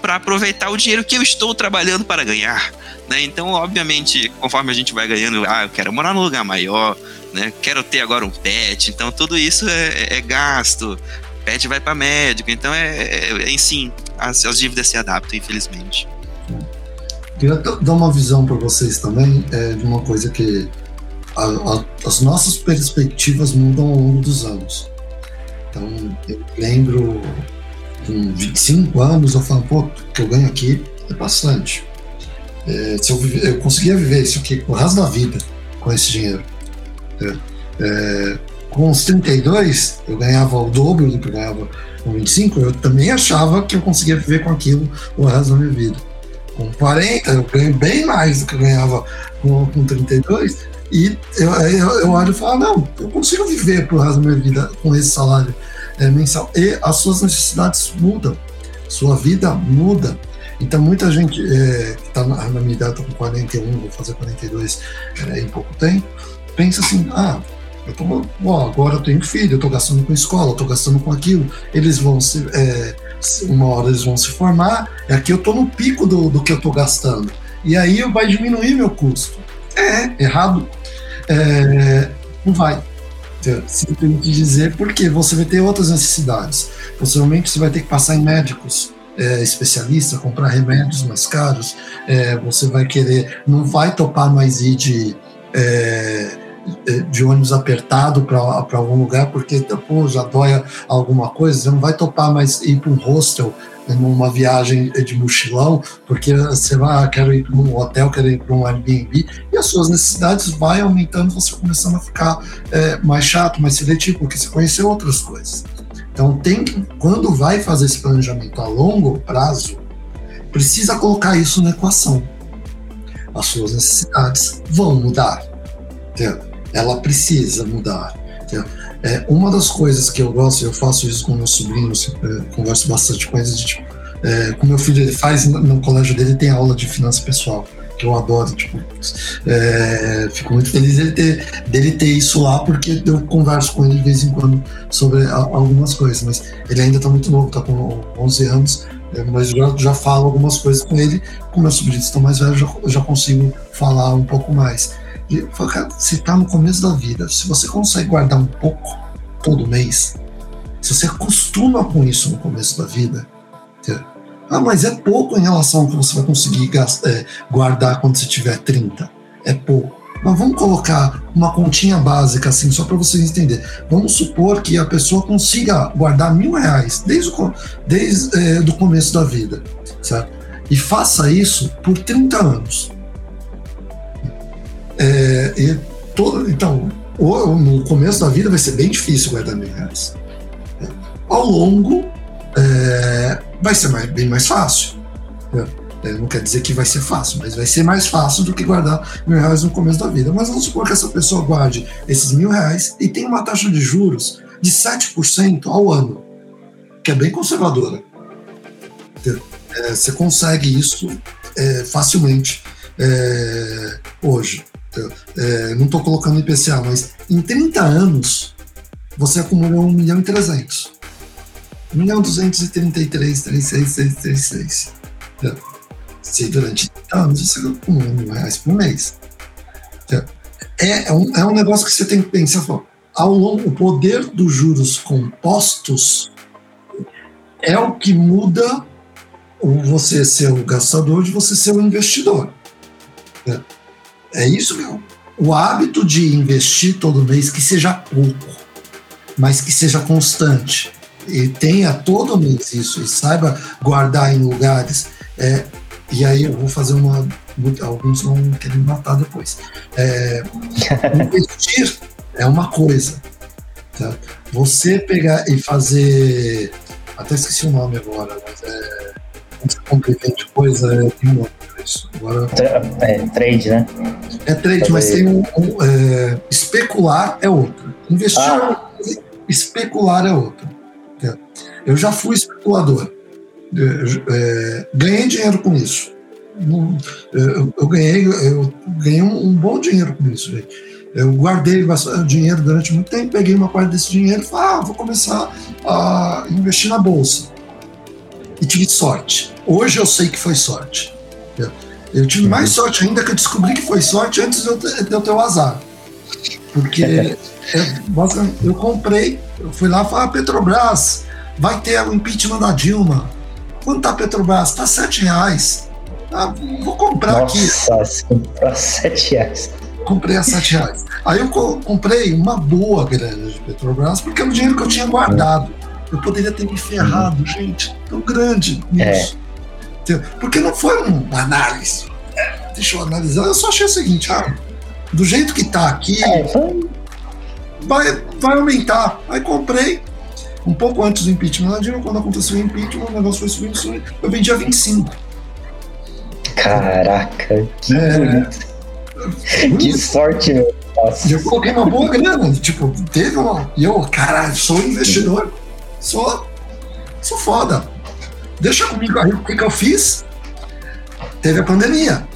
para aproveitar o dinheiro que eu estou trabalhando para ganhar, né? Então, obviamente, conforme a gente vai ganhando, ah, eu quero morar num lugar maior, né? Quero ter agora um pet, então tudo isso é, é gasto, pet vai para médico. Então, é, é, é sim, as, as, dívidas se adaptam, infelizmente. Queria dar uma visão para vocês também é, de uma coisa que a, a, as nossas perspectivas mudam ao longo dos anos. Então, eu lembro com 25 anos, eu falo, pô, o que eu ganho aqui é bastante. É, se eu, eu conseguia viver isso aqui o resto da vida com esse dinheiro. É, é com os 32, eu ganhava o dobro do que eu ganhava com 25, eu também achava que eu conseguia viver com aquilo o resto da minha vida. Com 40, eu ganho bem mais do que eu ganhava com, com 32, e eu, eu, eu olho e falo, não, eu consigo viver pro resto da minha vida com esse salário é, mensal. E as suas necessidades mudam, sua vida muda. Então, muita gente é, que está na, na, minha idade, estou com 41, vou fazer 42 é, em pouco tempo, pensa assim: ah, Eu tô, ó, agora eu tenho filho, eu tô gastando com escola, eu tô gastando com aquilo. Eles vão se. É, uma hora eles vão se formar, e aqui eu tô no pico do, do que eu tô gastando. E aí vai diminuir meu custo. É, errado. É, não vai. Simplesmente dizer porque você vai ter outras necessidades. Possivelmente você vai ter que passar em médicos é, especialistas, comprar remédios mais caros. É, você vai querer, não vai topar mais ir de, é, é de ônibus apertado para algum lugar porque pô, já dói alguma coisa. Você não vai topar mais ir para um hostel numa viagem de mochilão, porque você vai, ah, quero ir para um hotel, quero ir para um Airbnb, e as suas necessidades vai aumentando, você começando a ficar é, mais chato, mais seletivo, porque você conheceu outras coisas. Então tem que, quando vai fazer esse planejamento a longo prazo, precisa colocar isso na equação. As suas necessidades vão mudar. Entendeu? Ela precisa mudar. É, uma das coisas que eu gosto, eu faço isso com meus sobrinhos, é, converso bastante com eles, tipo, é, com meu filho, ele faz no colégio dele, tem aula de finança pessoal, que eu adoro, tipo, é, fico muito feliz dele ter, dele ter isso lá, porque eu converso com ele de vez em quando sobre a, algumas coisas, mas ele ainda está muito novo, está com 11 anos, é, mas já, já falo algumas coisas com ele, com meus sobrinhos estão mais velhos, já, já consigo falar um pouco mais. E cara, você está no começo da vida, se você consegue guardar um pouco todo mês, se você acostuma com isso no começo da vida, ah, mas é pouco em relação ao que você vai conseguir gastar, é, guardar quando você tiver 30. É pouco. Mas vamos colocar uma continha básica, assim, só para vocês entenderem. Vamos supor que a pessoa consiga guardar mil reais desde o desde, é, do começo da vida, certo? E faça isso por 30 anos. É, e todo, então, no começo da vida vai ser bem difícil guardar mil reais. Ao longo, é, vai ser mais, bem mais fácil. É, não quer dizer que vai ser fácil, mas vai ser mais fácil do que guardar mil reais no começo da vida. Mas vamos supor que essa pessoa guarde esses mil reais e tem uma taxa de juros de 7% ao ano, que é bem conservadora. É, você consegue isso é, facilmente é, hoje. É, não estou colocando IPCA, mas em 30 anos você acumulou 1 milhão e 300. 1 milhão 233, 36, Se durante 30 anos você acumula mil reais por mês. É, é, um, é um negócio que você tem que pensar. Ao longo, o poder dos juros compostos é o que muda você ser o gastador de você ser o investidor. É isso mesmo. O hábito de investir todo mês, que seja pouco, mas que seja constante, e tenha todo mês isso, e saiba guardar em lugares. É, e aí eu vou fazer uma. Alguns vão querer me matar depois. É, [laughs] investir é uma coisa. Tá? Você pegar e fazer. Até esqueci o nome agora, mas é. Quando você e vende coisa, é, tem um nome isso. Agora, é, trade, né? É trade, mas tem um. um é, especular é outro. Investir ah. é outro. Especular é outro. É. Eu já fui especulador. É, ganhei dinheiro com isso. Eu, eu ganhei, eu ganhei um, um, bom dinheiro com isso. Eu guardei dinheiro durante muito tempo, peguei uma parte desse dinheiro e falei, ah, vou começar a investir na bolsa. E tive sorte. Hoje eu sei que foi sorte. Eu tive mais uhum. sorte ainda que eu descobri que foi sorte antes de eu ter, de eu ter o azar. Porque [laughs] é, eu comprei, eu fui lá e falei, ah, Petrobras, vai ter o impeachment da Dilma. Quanto tá a Petrobras? Tá sete reais. Ah, vou comprar Nossa, aqui. Nossa, comprar sete reais. Comprei a sete reais. Aí eu comprei uma boa grana de Petrobras, porque era o dinheiro que eu tinha guardado. Eu poderia ter me ferrado, uhum. gente, tão grande nisso. É. Porque não foi uma análise. É, deixa eu analisar. Eu só achei o seguinte: ah, do jeito que tá aqui, é, vai, vai aumentar. Aí comprei. Um pouco antes do impeachment Dilma, quando aconteceu o impeachment, o negócio foi subindo, subindo. Eu vendi a 25. Caraca, que é, Que sorte, meu. Nossa. Eu coloquei uma boa grana. Tipo, teve uma. E eu, caralho, sou investidor. Sou. Sou foda. Deixa comigo aí o que, que eu fiz. Teve a pandemia.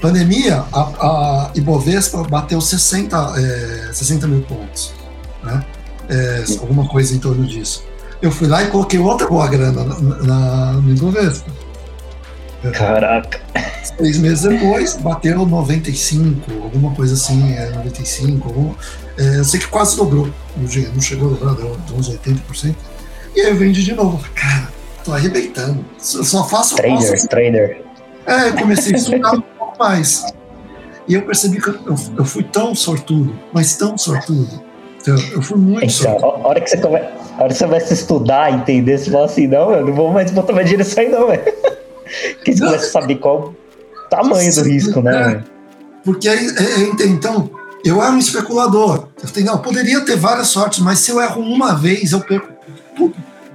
Pandemia, a, a Ibovespa bateu 60, é, 60 mil pontos, né? É, alguma coisa em torno disso. Eu fui lá e coloquei outra boa grana na, na, no Ibovespa. Caraca. Seis meses depois, bateu 95, alguma coisa assim, é, 95. Algum, é, eu sei que quase dobrou o dinheiro, não chegou a dobrar, deu uns 80%. E aí eu vendi de novo. Cara, tô arrebentando. Eu só faço. Trader, faço... trader. É, eu comecei a estudar um pouco mais. E eu percebi que eu, eu, fui tão sortudo, mas tão sortudo. Eu, eu fui muito então, sortudo. A hora que você come... a hora que você começa a estudar, entender, você fala assim, não, eu não vou mais botar dinheiro nisso aí, não, velho. [laughs] Porque você começa a saber qual o tamanho do risco, né? É, porque aí, é, é, então, eu era um especulador. Eu falei, não, eu poderia ter várias sortes, mas se eu erro uma vez, eu perco tudo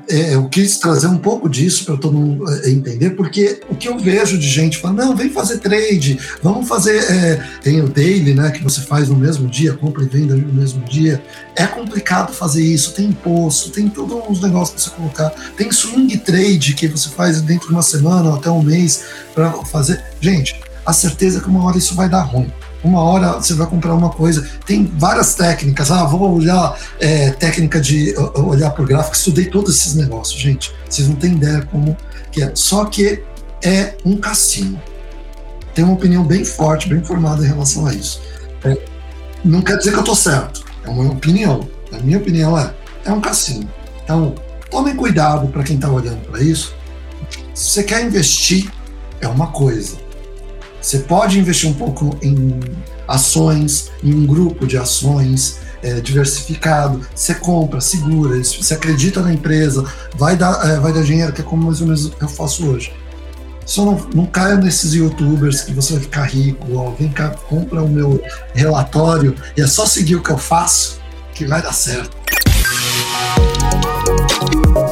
é, eu quis trazer um pouco disso para todo mundo é, entender, porque o que eu vejo de gente falando, não, vem fazer trade, vamos fazer. É, tem o daily, né, que você faz no mesmo dia, compra e venda no mesmo dia. É complicado fazer isso, tem imposto, tem todos uns negócios para você colocar. Tem swing trade que você faz dentro de uma semana ou até um mês para fazer. Gente, a certeza é que uma hora isso vai dar ruim uma hora você vai comprar uma coisa. Tem várias técnicas. Ah, vou olhar é, técnica de olhar por gráfico. Estudei todos esses negócios, gente. Vocês não têm ideia como que é. Só que é um cassino. Tenho uma opinião bem forte, bem formada em relação a isso. É, não quer dizer que eu estou certo. É uma opinião. A minha opinião é é um cassino. Então, tomem cuidado para quem está olhando para isso. Se você quer investir, é uma coisa. Você pode investir um pouco em ações, em um grupo de ações é, diversificado. Você compra, segura, você acredita na empresa, vai dar, é, vai dar dinheiro, que é como mais ou menos eu faço hoje. Só não, não caia nesses youtubers que você vai ficar rico, ó, vem cá, compra o meu relatório e é só seguir o que eu faço que vai dar certo.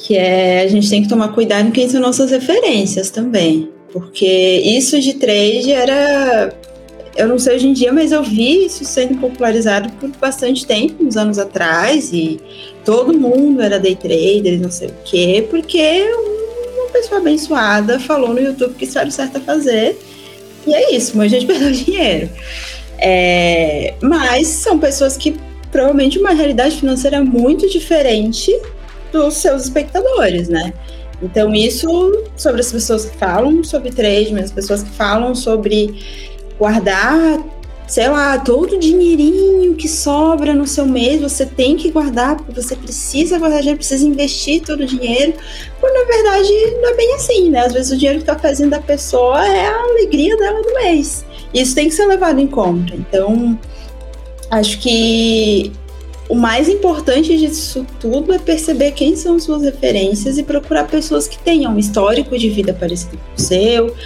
que é a gente tem que tomar cuidado em quem são nossas referências também. Porque isso de trade era. Eu não sei hoje em dia, mas eu vi isso sendo popularizado por bastante tempo, uns anos atrás, e todo mundo era day trader, não sei o quê, porque uma pessoa abençoada falou no YouTube que o certo a fazer. E é isso, mas a gente [laughs] perdeu dinheiro. É, mas são pessoas que provavelmente uma realidade financeira muito diferente dos seus espectadores, né? Então, isso sobre as pessoas que falam sobre trade, as pessoas que falam sobre guardar, sei lá, todo o dinheirinho que sobra no seu mês, você tem que guardar, porque você precisa guardar dinheiro, precisa investir todo o dinheiro. Quando na verdade não é bem assim, né? Às vezes o dinheiro que está fazendo da pessoa é a alegria dela do mês. Isso tem que ser levado em conta. Então, acho que o mais importante disso tudo é perceber quem são suas referências e procurar pessoas que tenham um histórico de vida parecido com o seu,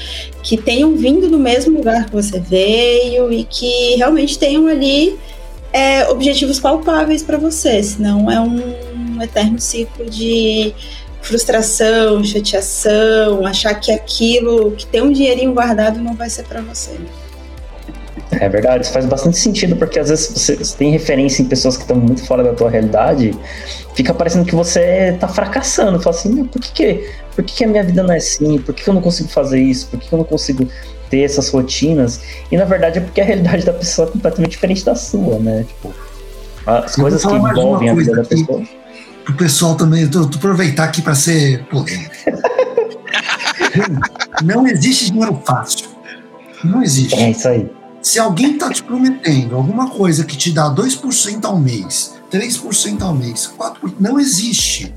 que tenham vindo do mesmo lugar que você veio e que realmente tenham ali é, objetivos palpáveis para você, senão é um eterno ciclo de frustração, chateação, achar que aquilo que tem um dinheirinho guardado não vai ser para você. É verdade, isso faz bastante sentido, porque às vezes você, você tem referência em pessoas que estão muito fora da tua realidade, fica parecendo que você tá fracassando. Fala assim, por que, que, por que, que a minha vida não é assim? Por que, que eu não consigo fazer isso? Por que, que eu não consigo ter essas rotinas? E na verdade é porque a realidade da pessoa é completamente diferente da sua, né? Tipo, as coisas que envolvem a vida da pessoa. Pro pessoal também, eu tô, tô aproveitar aqui para ser polêmico. [laughs] não existe dinheiro fácil. Não existe. É isso aí. Se alguém está te prometendo alguma coisa que te dá 2% ao mês, 3% ao mês, 4%, não existe.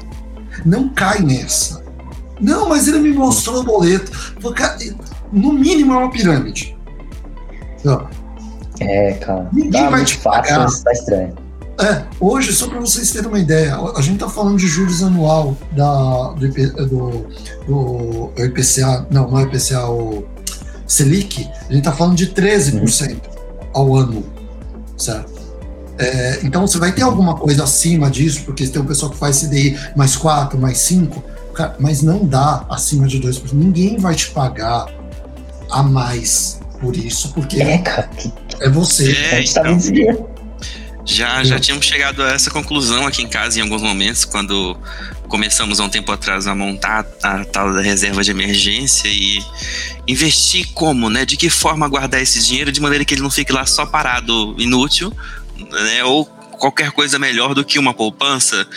Não cai nessa. Não, mas ele me mostrou o boleto. No mínimo é uma pirâmide. É, cara. Ninguém tá vai te pagar. Fácil, tá estranho. É, hoje, só para vocês terem uma ideia, a gente está falando de juros anual da, do, do, do IPCA, não, não é IPCA, o Selic, a gente está falando de 13% ao ano. certo? É, então você vai ter alguma coisa acima disso, porque tem um pessoal que faz CDI mais 4, mais 5, mas não dá acima de 2%. Ninguém vai te pagar a mais por isso, porque é, é você. É, então, já, já tínhamos chegado a essa conclusão aqui em casa em alguns momentos, quando começamos há um tempo atrás a montar a tal da reserva de emergência e investir como, né? De que forma guardar esse dinheiro de maneira que ele não fique lá só parado, inútil, né? Ou qualquer coisa melhor do que uma poupança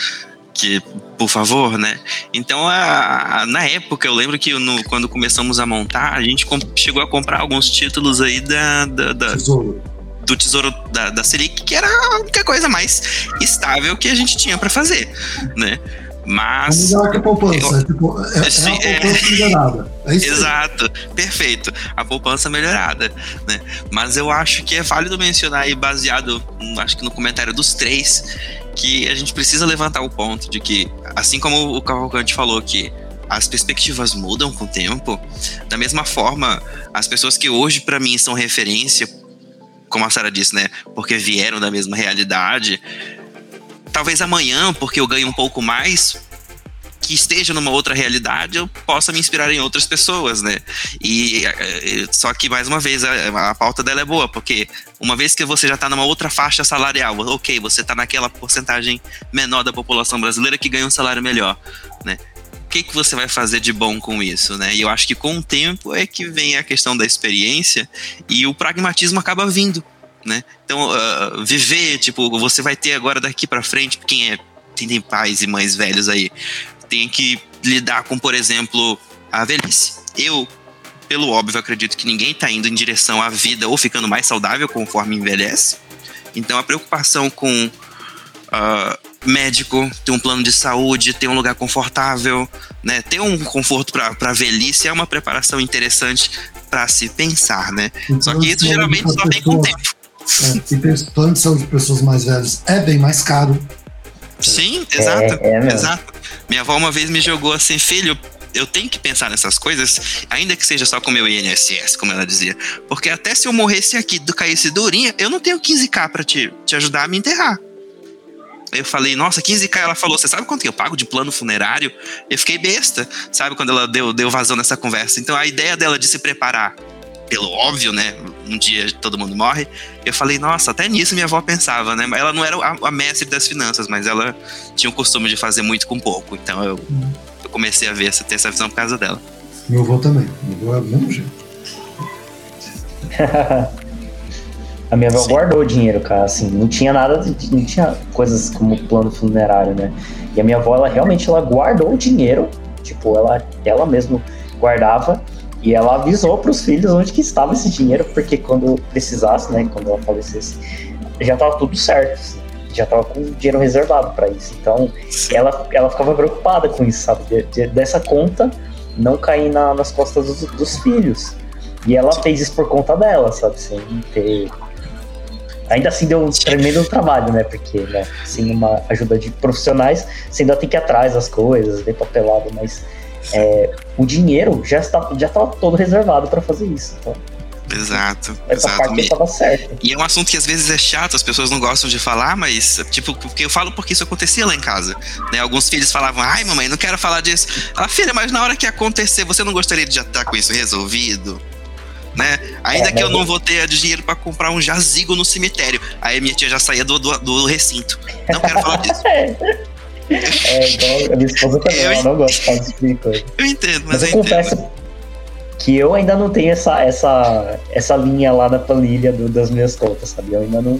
que, por favor, né? Então, a, a, na época, eu lembro que no, quando começamos a montar, a gente chegou a comprar alguns títulos aí da, da, da Tesouro. do Tesouro da, da Selic, que era a única coisa mais estável que a gente tinha para fazer, né? Mas. É melhor que a poupança. Eu, é, tipo, é, sim, é a poupança é, melhorada. É isso exato, aí. perfeito. A poupança melhorada. Né? Mas eu acho que é válido mencionar aí, baseado, acho que no comentário dos três, que a gente precisa levantar o ponto de que, assim como o Cavalcante falou que as perspectivas mudam com o tempo, da mesma forma, as pessoas que hoje para mim são referência, como a Sara disse, né, porque vieram da mesma realidade, talvez amanhã, porque eu ganho um pouco mais, que esteja numa outra realidade, eu possa me inspirar em outras pessoas, né? E eh, só que mais uma vez a, a pauta dela é boa, porque uma vez que você já está numa outra faixa salarial, ok, você está naquela porcentagem menor da população brasileira que ganha um salário melhor, né? O que, que você vai fazer de bom com isso, né? E eu acho que com o tempo é que vem a questão da experiência e o pragmatismo acaba vindo, né? Então, uh, viver, tipo, você vai ter agora daqui para frente, quem é tem pais e mães velhos aí, tem que lidar com, por exemplo, a velhice. Eu, pelo óbvio, acredito que ninguém está indo em direção à vida ou ficando mais saudável conforme envelhece. Então, a preocupação com uh, médico, ter um plano de saúde, ter um lugar confortável, né, ter um conforto para a velhice é uma preparação interessante para se pensar, né? Então, Só que isso geralmente só vem com o tempo. É, e plano de saúde de pessoas mais velhas é bem mais caro. Sim, exato. É, é exato. Minha avó uma vez me jogou assim, filho, eu tenho que pensar nessas coisas, ainda que seja só com o meu INSS, como ela dizia. Porque até se eu morresse aqui, caísse durinha, eu não tenho 15k pra te, te ajudar a me enterrar. Eu falei, nossa, 15k. Ela falou, você sabe quanto que eu pago de plano funerário? Eu fiquei besta, sabe, quando ela deu, deu vazão nessa conversa. Então a ideia dela de se preparar pelo óbvio, né? Um dia todo mundo morre. Eu falei, nossa, até nisso minha avó pensava, né? Ela não era a, a mestre das finanças, mas ela tinha o costume de fazer muito com pouco. Então eu, eu comecei a ver essa, ter essa visão por causa dela. Meu avô também. Meu avô é do mesmo jeito. [laughs] a minha avó Sim. guardou dinheiro, cara, assim, não tinha nada, não tinha coisas como plano funerário, né? E a minha avó, ela realmente, ela guardou o dinheiro, tipo, ela, ela mesmo guardava e ela avisou para os filhos onde que estava esse dinheiro, porque quando precisasse, né, quando ela falecesse, já estava tudo certo, assim, já estava com dinheiro reservado para isso. Então, ela, ela ficava preocupada com isso, sabe? De, de, dessa conta não cair na, nas costas dos, dos, filhos. E ela fez isso por conta dela, sabe? Sem ter. Ainda assim deu um tremendo trabalho, né? Porque, né, sem uma ajuda de profissionais, você ainda tem que ir atrás das coisas, ver papelado, mas é, o dinheiro já estava já estava todo reservado para fazer isso. Então, Exato. Essa exato. parte estava certa. E é um assunto que às vezes é chato, as pessoas não gostam de falar, mas, tipo, porque eu falo porque isso acontecia lá em casa. Né? Alguns filhos falavam, ai, mamãe, não quero falar disso. Ela, filha, mas na hora que acontecer, você não gostaria de já estar com isso resolvido? Né? Ainda é, que eu não vou ter dinheiro para comprar um jazigo no cemitério. Aí minha tia já saía do, do, do recinto. Não quero falar disso. [laughs] É, igual a minha esposa também, eu ela não gosta de falar desse tipo de coisa. Eu entendo, mas, mas eu, eu confesso que eu ainda não tenho essa, essa, essa linha lá na planilha do, das minhas contas, sabe? Eu ainda não,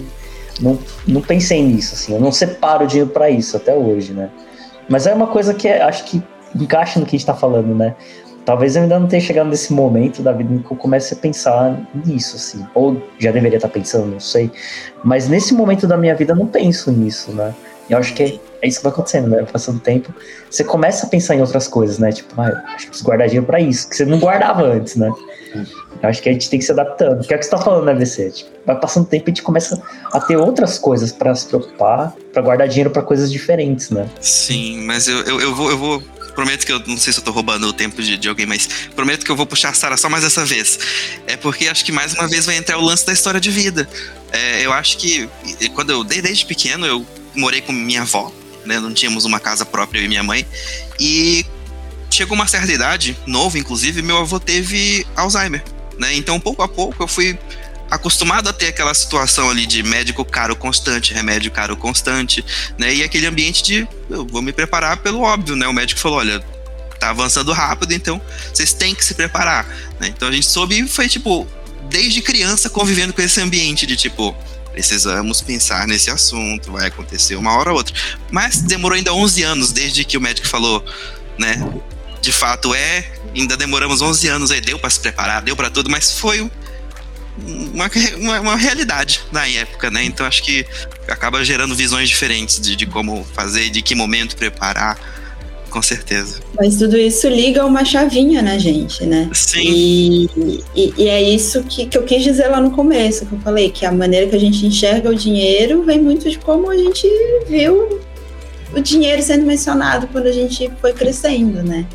não, não pensei nisso, assim. Eu não separo dinheiro para isso até hoje, né? Mas é uma coisa que é, acho que encaixa no que a gente tá falando, né? Talvez eu ainda não tenha chegado nesse momento da vida em que eu comece a pensar nisso, assim. Ou já deveria estar tá pensando, não sei. Mas nesse momento da minha vida eu não penso nisso, né? Eu acho que é isso que vai acontecendo, né? Passando o tempo, você começa a pensar em outras coisas, né? Tipo, ah, acho que preciso guardar dinheiro pra isso, que você não guardava antes, né? Eu acho que a gente tem que se adaptando. Que é o que você tá falando, né, VC? Tipo, vai passando tempo e a gente começa a ter outras coisas para se preocupar, para guardar dinheiro para coisas diferentes, né? Sim, mas eu, eu, eu, vou, eu vou prometo que eu não sei se eu tô roubando o tempo de, de alguém, mas prometo que eu vou puxar a Sara só mais essa vez. É porque acho que mais uma vez vai entrar o lance da história de vida. É, eu acho que quando eu desde pequeno eu morei com minha avó, né? Não tínhamos uma casa própria eu e minha mãe. E chegou uma certa idade, novo inclusive, meu avô teve Alzheimer, né? Então pouco a pouco eu fui acostumado a ter aquela situação ali de médico caro constante, remédio caro constante, né? E aquele ambiente de eu vou me preparar pelo óbvio, né? O médico falou, olha, tá avançando rápido, então vocês têm que se preparar, né? Então a gente soube e foi tipo desde criança convivendo com esse ambiente de tipo precisamos pensar nesse assunto, vai acontecer uma hora ou outra. Mas demorou ainda 11 anos desde que o médico falou, né? De fato é, ainda demoramos 11 anos aí, deu para se preparar, deu para tudo, mas foi uma, uma, uma, realidade na época, né? Então acho que acaba gerando visões diferentes de, de como fazer, de que momento preparar, com certeza. Mas tudo isso liga uma chavinha na gente, né? Sim. E, e, e, é isso que, que eu quis dizer lá no começo, que eu falei, que a maneira que a gente enxerga o dinheiro vem muito de como a gente viu o dinheiro sendo mencionado quando a gente foi crescendo, né?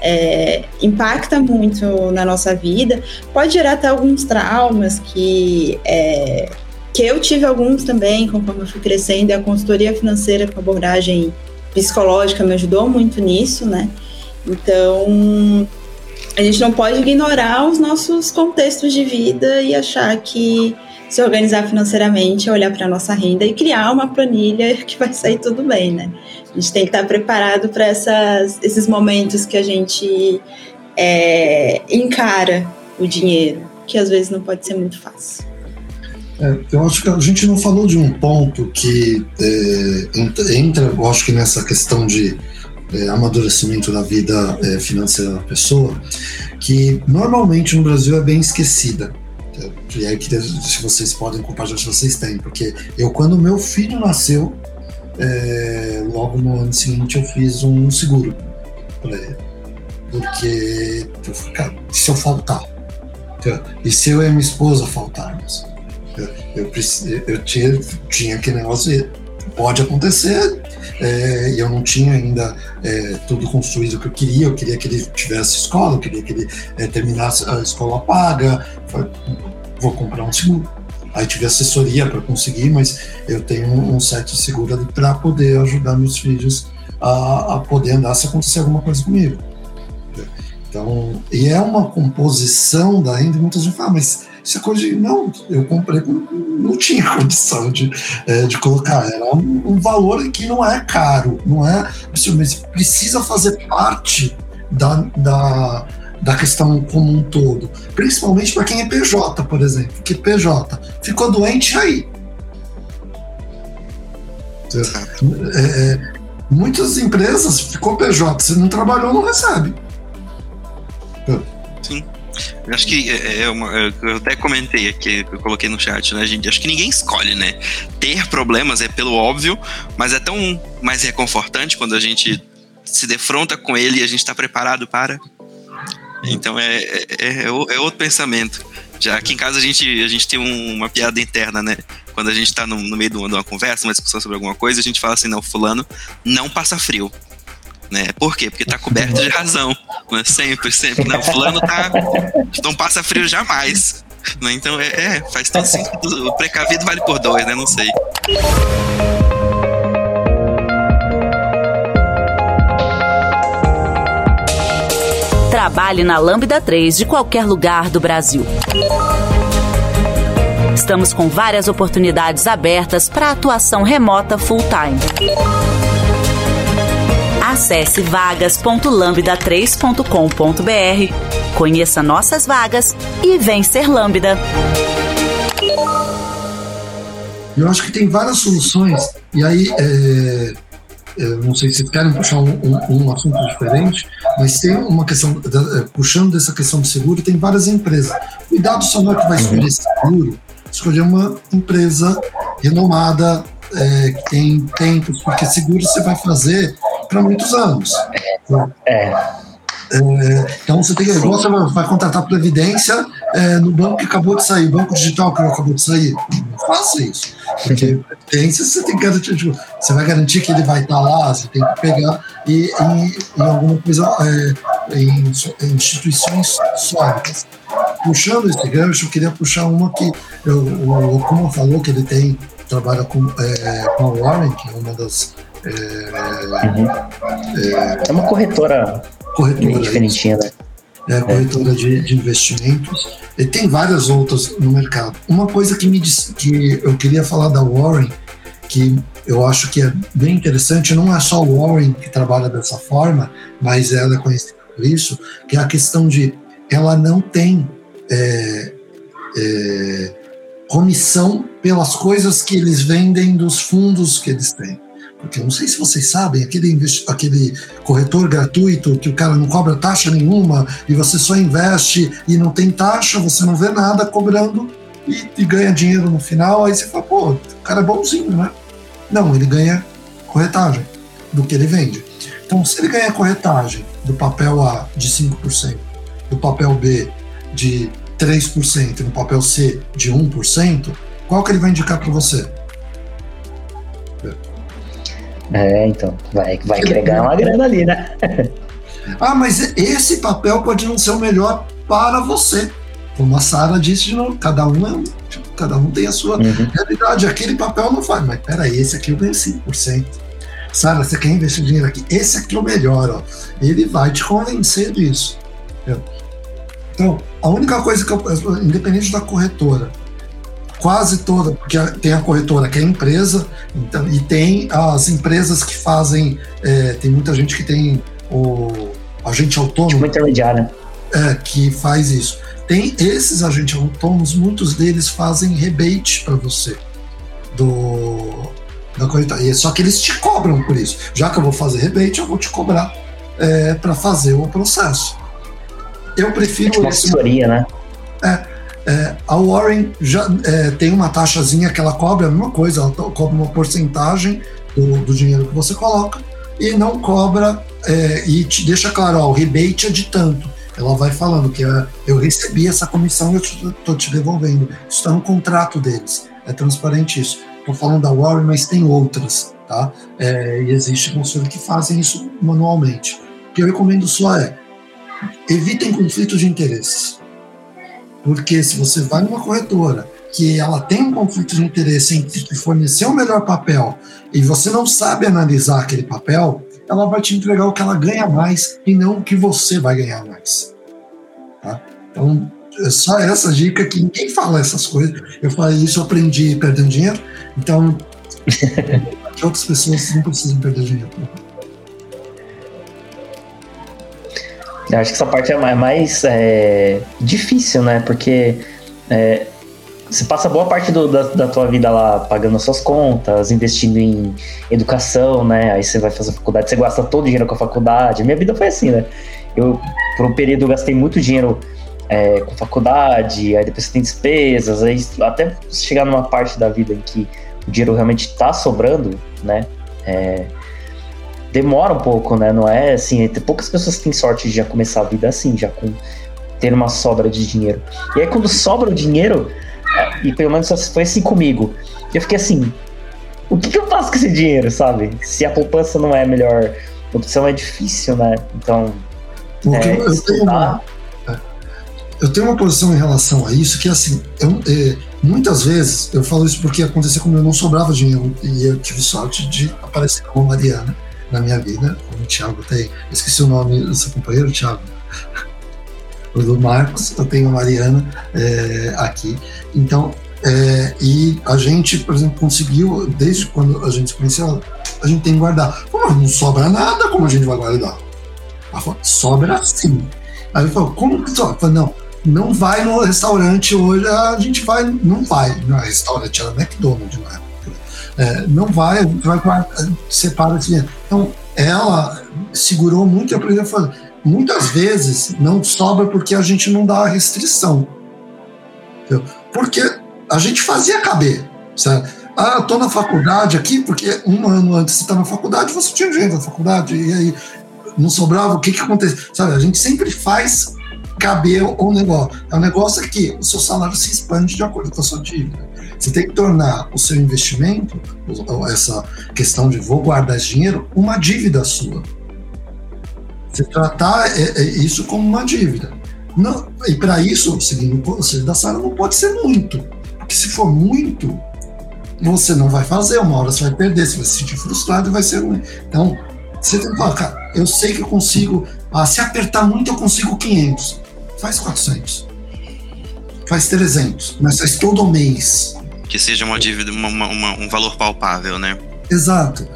é, impacta muito na nossa vida, pode gerar até alguns traumas que, é, que eu tive alguns também, conforme eu fui crescendo, e a consultoria financeira com abordagem psicológica me ajudou muito nisso, né? Então, a gente não pode ignorar os nossos contextos de vida e achar que se organizar financeiramente, olhar para a nossa renda e criar uma planilha [laughs] que vai sair tudo bem, né? A gente tem que estar preparado para esses momentos que a gente é, encara o dinheiro, que às vezes não pode ser muito fácil. É, eu acho que a gente não falou de um ponto que é, entra, eu acho que nessa questão de é, amadurecimento da vida é, financeira da pessoa, que normalmente no Brasil é bem esquecida e aí que se vocês podem compartilhar se vocês têm, porque eu quando meu filho nasceu, é, logo no ano seguinte eu fiz um seguro para ele. Porque cara, se eu faltar? E se eu e minha esposa faltarmos? Eu, eu, eu tinha, tinha aquele negócio, pode acontecer, é, e eu não tinha ainda é, tudo construído que eu queria. Eu queria que ele tivesse escola, eu queria que ele é, terminasse a escola paga vou comprar um seguro. Aí tive assessoria para conseguir, mas eu tenho um set seguro ali para poder ajudar meus filhos a, a, poder andar se acontecer alguma coisa comigo. Então, e é uma composição da renda, muitas vezes falam, ah, mas isso é coisa de. Não, eu comprei, não tinha [laughs] condição de, é, de colocar. Era um, um, valor que não é caro, não é. Mas precisa fazer parte da, da, da questão como um todo, principalmente para quem é PJ, por exemplo, que PJ ficou doente aí. É, é, muitas empresas ficou PJ, se não trabalhou, não recebe. Sim. Eu acho que é, é uma, eu até comentei aqui, eu coloquei no chat, né, gente? Acho que ninguém escolhe, né? Ter problemas é pelo óbvio, mas é tão mais reconfortante quando a gente se defronta com ele e a gente está preparado para. Então é, é, é, é, outro pensamento. Já aqui em casa a gente, a gente tem um, uma piada interna, né? Quando a gente tá no, no meio de uma, de uma, conversa, uma discussão sobre alguma coisa, a gente fala assim, não, fulano não passa frio. Né? Por quê? Porque tá coberto de razão. Né? Sempre, sempre. Não, fulano tá. Não passa frio jamais. Né? Então é, é, faz todo sentido. O precavido vale por dois, né? Não sei. Trabalhe na Lambda 3 de qualquer lugar do Brasil. Estamos com várias oportunidades abertas para atuação remota full-time. Acesse vagas.lambda3.com.br, conheça nossas vagas e vem ser Lambda. Eu acho que tem várias soluções, e aí é, não sei se vocês querem puxar um, um, um, assunto diferente, mas tem uma questão, é, puxando dessa questão do seguro, tem várias empresas. Cuidado só não é que vai escolher uhum. seguro, escolher uma empresa renomada, é, que tem tempos, porque seguro você vai fazer para muitos anos. É. É, então você tem que. Você vai contratar previdência é, no banco que acabou de sair, banco digital que acabou de sair. Não faça isso. Porque previdência você tem que garantir. Tipo, Você vai garantir que ele vai estar tá lá, você tem que pegar e, em, em alguma coisa, é, em, em, instituições sólidas. Puxando esse gancho, eu queria puxar uma que eu, o Kuma falou que ele tem, trabalha com, é, com a Warren, que é uma das. É, uhum. é, é uma corretora, corretora diferentinha, né? É, corretora de, de, investimentos. E tem várias outras no mercado. Uma coisa que me disse, que eu queria falar da Warren, que eu acho que é bem interessante, não é só o Warren que trabalha dessa forma, mas ela é conhecida por isso, que é a questão de ela não tem é, é, comissão pelas coisas que eles vendem dos fundos que eles têm. Porque não sei se vocês sabem, aquele, aquele corretor gratuito que o cara não cobra taxa nenhuma e você só investe e não tem taxa, você não vê nada cobrando e, e ganha dinheiro no final. Aí você fala, pô, o cara é bonzinho, né? Não, ele ganha corretagem do que ele vende. Então, se ele ganha corretagem do papel A de 5%, do papel B de 3% e no papel C de 1%, qual que ele vai indicar para você? É, então, vai, vai querer ganhar uma grana ali, né? [laughs] ah, mas esse papel pode não ser o melhor para você. Como a Sara disse de novo, cada um é tipo, cada um tem a sua uhum. realidade. Aquele papel não faz, mas peraí, esse aqui eu ganho 5%. Sara, você quer investir dinheiro aqui? Esse aqui é o melhor, ó. Ele vai te convencer disso. Então, a única coisa que eu, independente da corretora, quase toda, porque tem a corretora que é empresa, então, e tem as empresas que fazem, é, tem muita gente que tem o agente autônomo. Tipo intermediário. É, que faz isso. Tem esses agentes autônomos, muitos deles fazem rebate para você do da corretora. Só que eles te cobram por isso. Já que eu vou fazer rebate, eu vou te cobrar é, para fazer o processo. Eu prefiro. É uma assessoria, né? É, é, a Warren já é, tem uma taxazinha que ela cobra a mesma coisa, ela cobra uma porcentagem do, do dinheiro que você coloca e não cobra é, e te deixa claro, ó, o rebate é de tanto. Ela vai falando que é, eu recebi essa comissão e eu estou te devolvendo. Isso está no contrato deles. É transparente isso. Estou falando da Warren, mas tem outras, tá? É, e existe consultores que fazem isso manualmente. O que eu recomendo só é evitem conflitos de interesses. Porque se você vai numa corretora que ela tem um conflito de interesse entre te fornecer o melhor papel e você não sabe analisar aquele papel, ela vai te entregar o que ela ganha mais e não o que você vai ganhar mais. Tá? Então, é só essa dica que ninguém fala essas coisas. Eu falei isso, eu aprendi perdendo dinheiro, então [laughs] outras pessoas não precisam perder dinheiro. Eu acho que essa parte é mais é, difícil, né? Porque é, você passa boa parte do, da, da, tua vida lá pagando suas contas, investindo em educação, né? Aí você vai fazer faculdade, você gasta todo o dinheiro com a faculdade. Minha vida foi assim, né? Eu, por um período, gastei muito dinheiro é, com faculdade, aí depois você tem despesas, aí até chegar numa parte da vida em que o dinheiro realmente tá sobrando, né? É, demora um pouco, né? Não é assim, tem poucas pessoas têm sorte de já começar a vida assim, já com ter uma sobra de dinheiro. E aí quando sobra o dinheiro, e pelo menos foi assim comigo, eu fiquei assim, o que, que eu faço com esse dinheiro, sabe? Se a poupança não é a melhor opção, é difícil, né? Então. É, eu, tenho uma, eu tenho uma posição em relação a isso que assim, eu, é, muitas vezes eu falo isso porque aconteceu comigo, eu não sobrava dinheiro e eu tive sorte de aparecer com a Mariana na minha vida, como o Thiago tem. esqueci o nome do seu companheiro, Thiago. O do Marcos, eu tenho a Mariana é, aqui. Então, é, e a gente, por exemplo, conseguiu, desde quando a gente se conheceu, a gente tem que guardar. Pô, não sobra nada, como a gente vai guardar? Ela falou, sobra sim. Aí ele falou, como que sobra? Eu falei, não, não vai no restaurante hoje, a gente vai, não vai. Não, restaurante era McDonald's, não é? É, não vai, vai separa esse. Então, ela segurou muito e aprendeu a fazer. Muitas vezes não sobra porque a gente não dá a restrição. Entendeu? Porque a gente fazia caber. Sabe? Ah, eu tô na faculdade aqui, porque um ano antes de estar na faculdade, você tinha dinheiro na faculdade, e aí não sobrava, o que que acontece? Sabe, a gente sempre faz caber o negócio. O negócio é que o seu salário se expande de acordo com a sua dívida. Você tem que tornar o seu investimento, essa questão de vou guardar esse dinheiro, uma dívida sua. Você tratar é, é isso como uma dívida. Não, e para isso, seguindo o conselho da Sara, não pode ser muito. Porque se for muito, você não vai fazer, uma hora você vai perder, você vai se sentir frustrado e vai ser ruim. Então, você tem que falar, cara, eu sei que eu consigo, ah, se apertar muito eu consigo 500, faz 400, faz 300, mas faz todo mês. Que seja uma dívida, uma, uma, um valor palpável, né? Exato.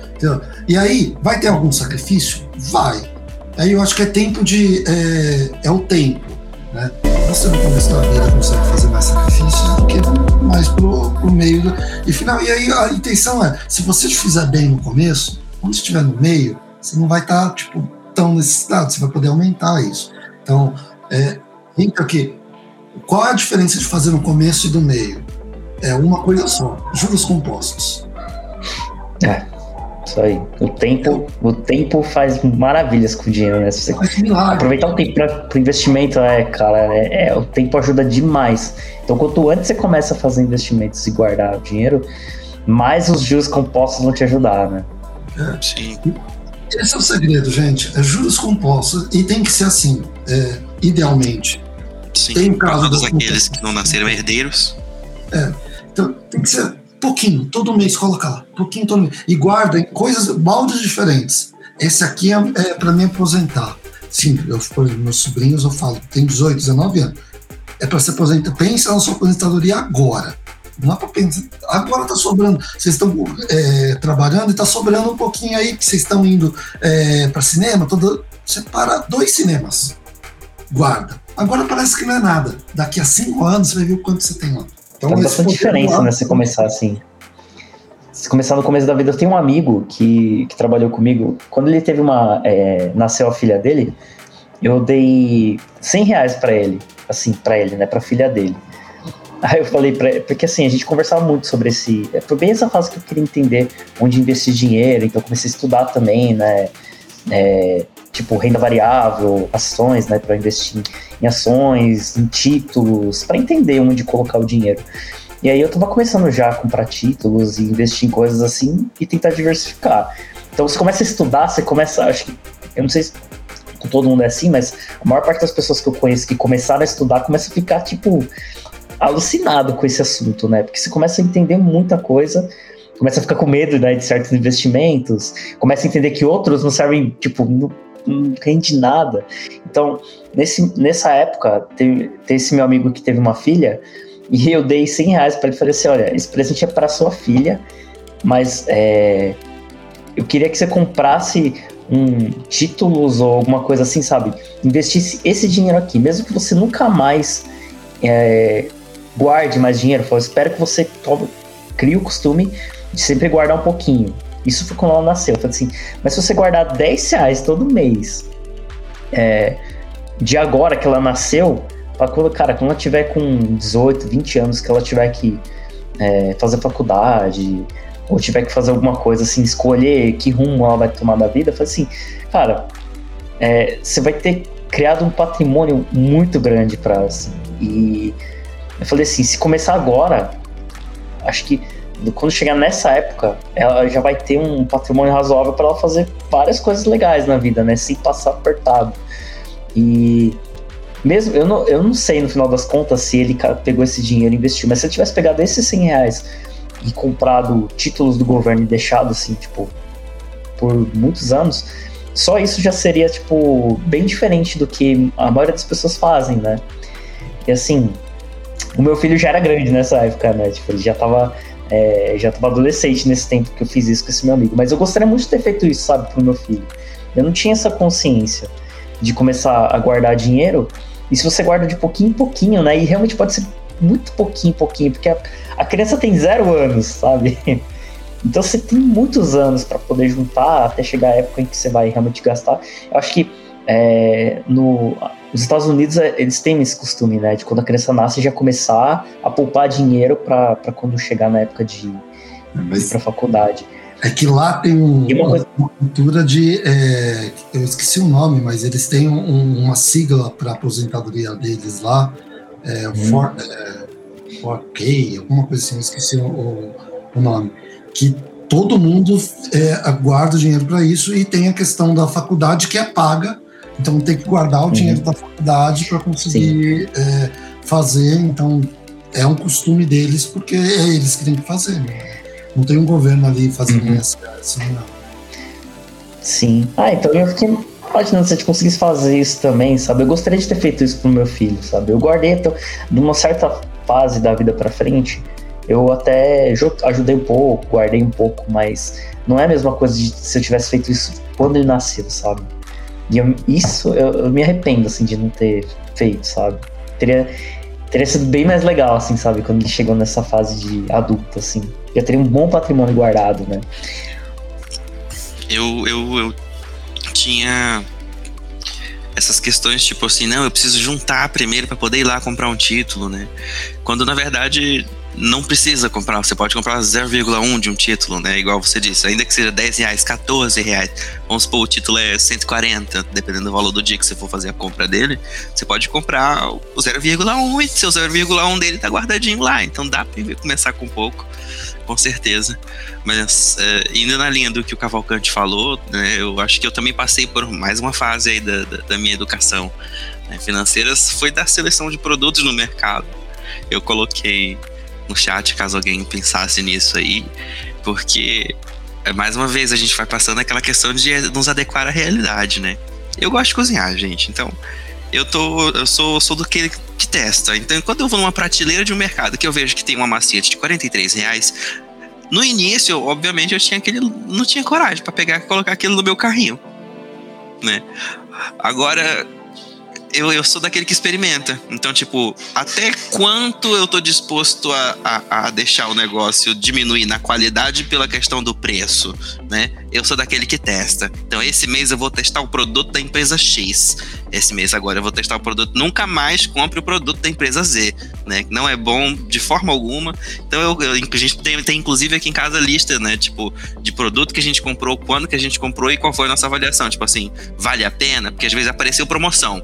E aí, vai ter algum sacrifício? Vai. Aí eu acho que é tempo de. É, é o tempo. Né? Você no começo da vida consegue fazer mais sacrifícios do que mais pro, pro meio. Do, e, final, e aí a intenção é: se você fizer bem no começo, quando estiver no meio, você não vai estar tá, tipo, tão necessitado, você vai poder aumentar isso. Então, é, então aqui, qual é a diferença de fazer no começo e do meio? É uma coisa só: juros compostos. É. Isso aí. O tempo, o tempo faz maravilhas com o dinheiro, né? Se você aproveitar o tempo para o investimento, é, cara, é, é, o tempo ajuda demais. Então, quanto antes você começa a fazer investimentos e guardar o dinheiro, mais os juros compostos vão te ajudar, né? É. Sim. Esse é o segredo, gente. É juros compostos e tem que ser assim, é, idealmente. Sim. Tem um caso todos aqueles que não nasceram herdeiros. É. Então, tem que ser pouquinho, todo mês coloca lá, pouquinho todo mês. E guarda em coisas, baldes diferentes. Esse aqui é, é para me aposentar. Sim, eu, por meus sobrinhos eu falo, tem 18, 19 anos. É para se aposentar. Pensa na sua aposentadoria agora. Não é para pensar. Agora está sobrando. Vocês estão é, trabalhando e está sobrando um pouquinho aí, que vocês estão indo é, para cinema. Todo, separa dois cinemas. Guarda. Agora parece que não é nada. Daqui a cinco anos você vai ver o quanto você tem lá. Então, Faz bastante diferença, né? Você começar assim. Se começar no começo da vida, eu tenho um amigo que, que trabalhou comigo. Quando ele teve uma. É, nasceu a filha dele, eu dei 100 reais pra ele. Assim, pra ele, né? Pra filha dele. Aí eu falei pra ele, porque assim, a gente conversava muito sobre esse. Foi bem essa fase que eu queria entender onde investir dinheiro, então eu comecei a estudar também, né? É, tipo renda variável, ações, né, para investir em ações, em títulos, para entender onde colocar o dinheiro. E aí eu tava começando já a comprar títulos e investir em coisas assim e tentar diversificar. Então você começa a estudar, você começa, acho que, eu não sei se com todo mundo é assim, mas a maior parte das pessoas que eu conheço que começaram a estudar começa a ficar, tipo, alucinado com esse assunto, né? Porque você começa a entender muita coisa, começa a ficar com medo né, de certos investimentos, começa a entender que outros não servem, tipo, não, não rende nada. Então, nesse, nessa época, tem, tem esse meu amigo que teve uma filha, e eu dei 100 reais para ele falei assim: olha, esse presente é para sua filha, mas é, eu queria que você comprasse um títulos ou alguma coisa assim, sabe? Investisse esse dinheiro aqui, mesmo que você nunca mais é, guarde mais dinheiro. Eu espero que você tome, crie o costume de sempre guardar um pouquinho. Isso foi quando ela nasceu. Eu falei assim, mas se você guardar 10 reais todo mês, é, de agora que ela nasceu, para quando, cara, quando ela tiver com 18, 20 anos, que ela tiver que é, fazer faculdade, ou tiver que fazer alguma coisa assim, escolher que rumo ela vai tomar da vida, falei assim, cara, é, você vai ter criado um patrimônio muito grande para assim, e eu falei assim, se começar agora, acho que quando chegar nessa época, ela já vai ter um patrimônio razoável para ela fazer várias coisas legais na vida, né? Sem passar apertado. E mesmo, eu não, eu não sei no final das contas se ele pegou esse dinheiro e investiu, mas se ele tivesse pegado esses 100 reais e comprado títulos do governo e deixado assim, tipo, por muitos anos, só isso já seria, tipo, bem diferente do que a maioria das pessoas fazem, né? E assim, o meu filho já era grande nessa época, né? Tipo, ele já tava, é, já tava adolescente nesse tempo que eu fiz isso com esse meu amigo. Mas eu gostaria muito de ter feito isso, sabe, pro meu filho. Eu não tinha essa consciência de começar a guardar dinheiro. E se você guarda de pouquinho em pouquinho, né? E realmente pode ser muito pouquinho em pouquinho, porque a, a criança tem zero anos, sabe? [laughs] Então você tem muitos anos para poder juntar até chegar a época em que você vai realmente gastar. Eu acho que é, no, os Estados Unidos, é, eles têm esse costume, né? De quando a criança nasce, já começar a poupar dinheiro para quando chegar na época de, Mas... ir para faculdade. É que lá tem um, uma, coisa... uma, cultura de. É, eu esqueci o nome, mas eles têm um, uma sigla para aposentadoria deles lá. É, hum. for, é, ok, alguma coisa assim, esqueci o, o, o nome, que todo mundo é, guarda dinheiro para isso e tem a questão da faculdade que é paga, então tem que guardar o uhum. dinheiro da faculdade para conseguir é, fazer, então é um costume deles porque é eles que têm que fazer, né? não tem um governo ali fazendo uhum. essa, essa. Sim. Ah, então eu fiquei imaginando se a gente conseguisse fazer isso também, sabe? Eu gostaria de ter feito isso pro meu filho, sabe? Eu guardei, então, numa certa fase da vida para frente, eu até ajudei um pouco, guardei um pouco, mas não é a mesma coisa de se eu tivesse feito isso quando ele nasceu, sabe? E eu, isso eu, eu, me arrependo, assim, de não ter feito, sabe? Teria, teria sido bem mais legal, assim, sabe? Quando ele chegou nessa fase de adulto, assim. Eu teria um bom patrimônio guardado, né? Eu, eu, eu tinha essas questões tipo assim, não, eu preciso juntar primeiro para poder ir lá comprar um título, né? Quando na verdade não precisa comprar, você pode comprar 0,1 de um título, né? Igual você disse, ainda que seja 10 reais, 14 reais. Vamos supor, o título é 140, dependendo do valor do dia que você for fazer a compra dele, você pode comprar o 0,1 e seu 0,1 dele tá guardadinho lá. Então dá pra começar com pouco, com certeza. Mas é, indo na linha do que o Cavalcante falou, né, eu acho que eu também passei por mais uma fase aí da, da, da minha educação né, financeira, foi da seleção de produtos no mercado. Eu coloquei no chat caso alguém pensasse nisso aí, porque é, mais uma vez a gente vai passando aquela questão de nos adequar à realidade, né? Eu gosto de cozinhar, gente, então eu tô eu sou sou do que, que testa. Então, quando eu vou numa prateleira de um mercado que eu vejo que tem uma maciete de 43 reais, no início, obviamente, eu tinha aquele não tinha coragem para pegar e colocar aquilo no meu carrinho, né? Agora eu, eu sou daquele que experimenta. Então, tipo, até quanto eu tô disposto a, a, a, deixar o negócio diminuir na qualidade pela questão do preço, né? Eu sou daquele que testa. Então, esse mês eu vou testar o produto da empresa X. Esse mês agora eu vou testar o produto. Nunca mais compre o produto da empresa Z, né? Não é bom de forma alguma. Então, eu, eu, a gente tem, tem inclusive aqui em casa lista, né? Tipo, de produto que a gente comprou, quando que a gente comprou e qual foi a nossa avaliação. Tipo assim, vale a pena? Porque às vezes apareceu promoção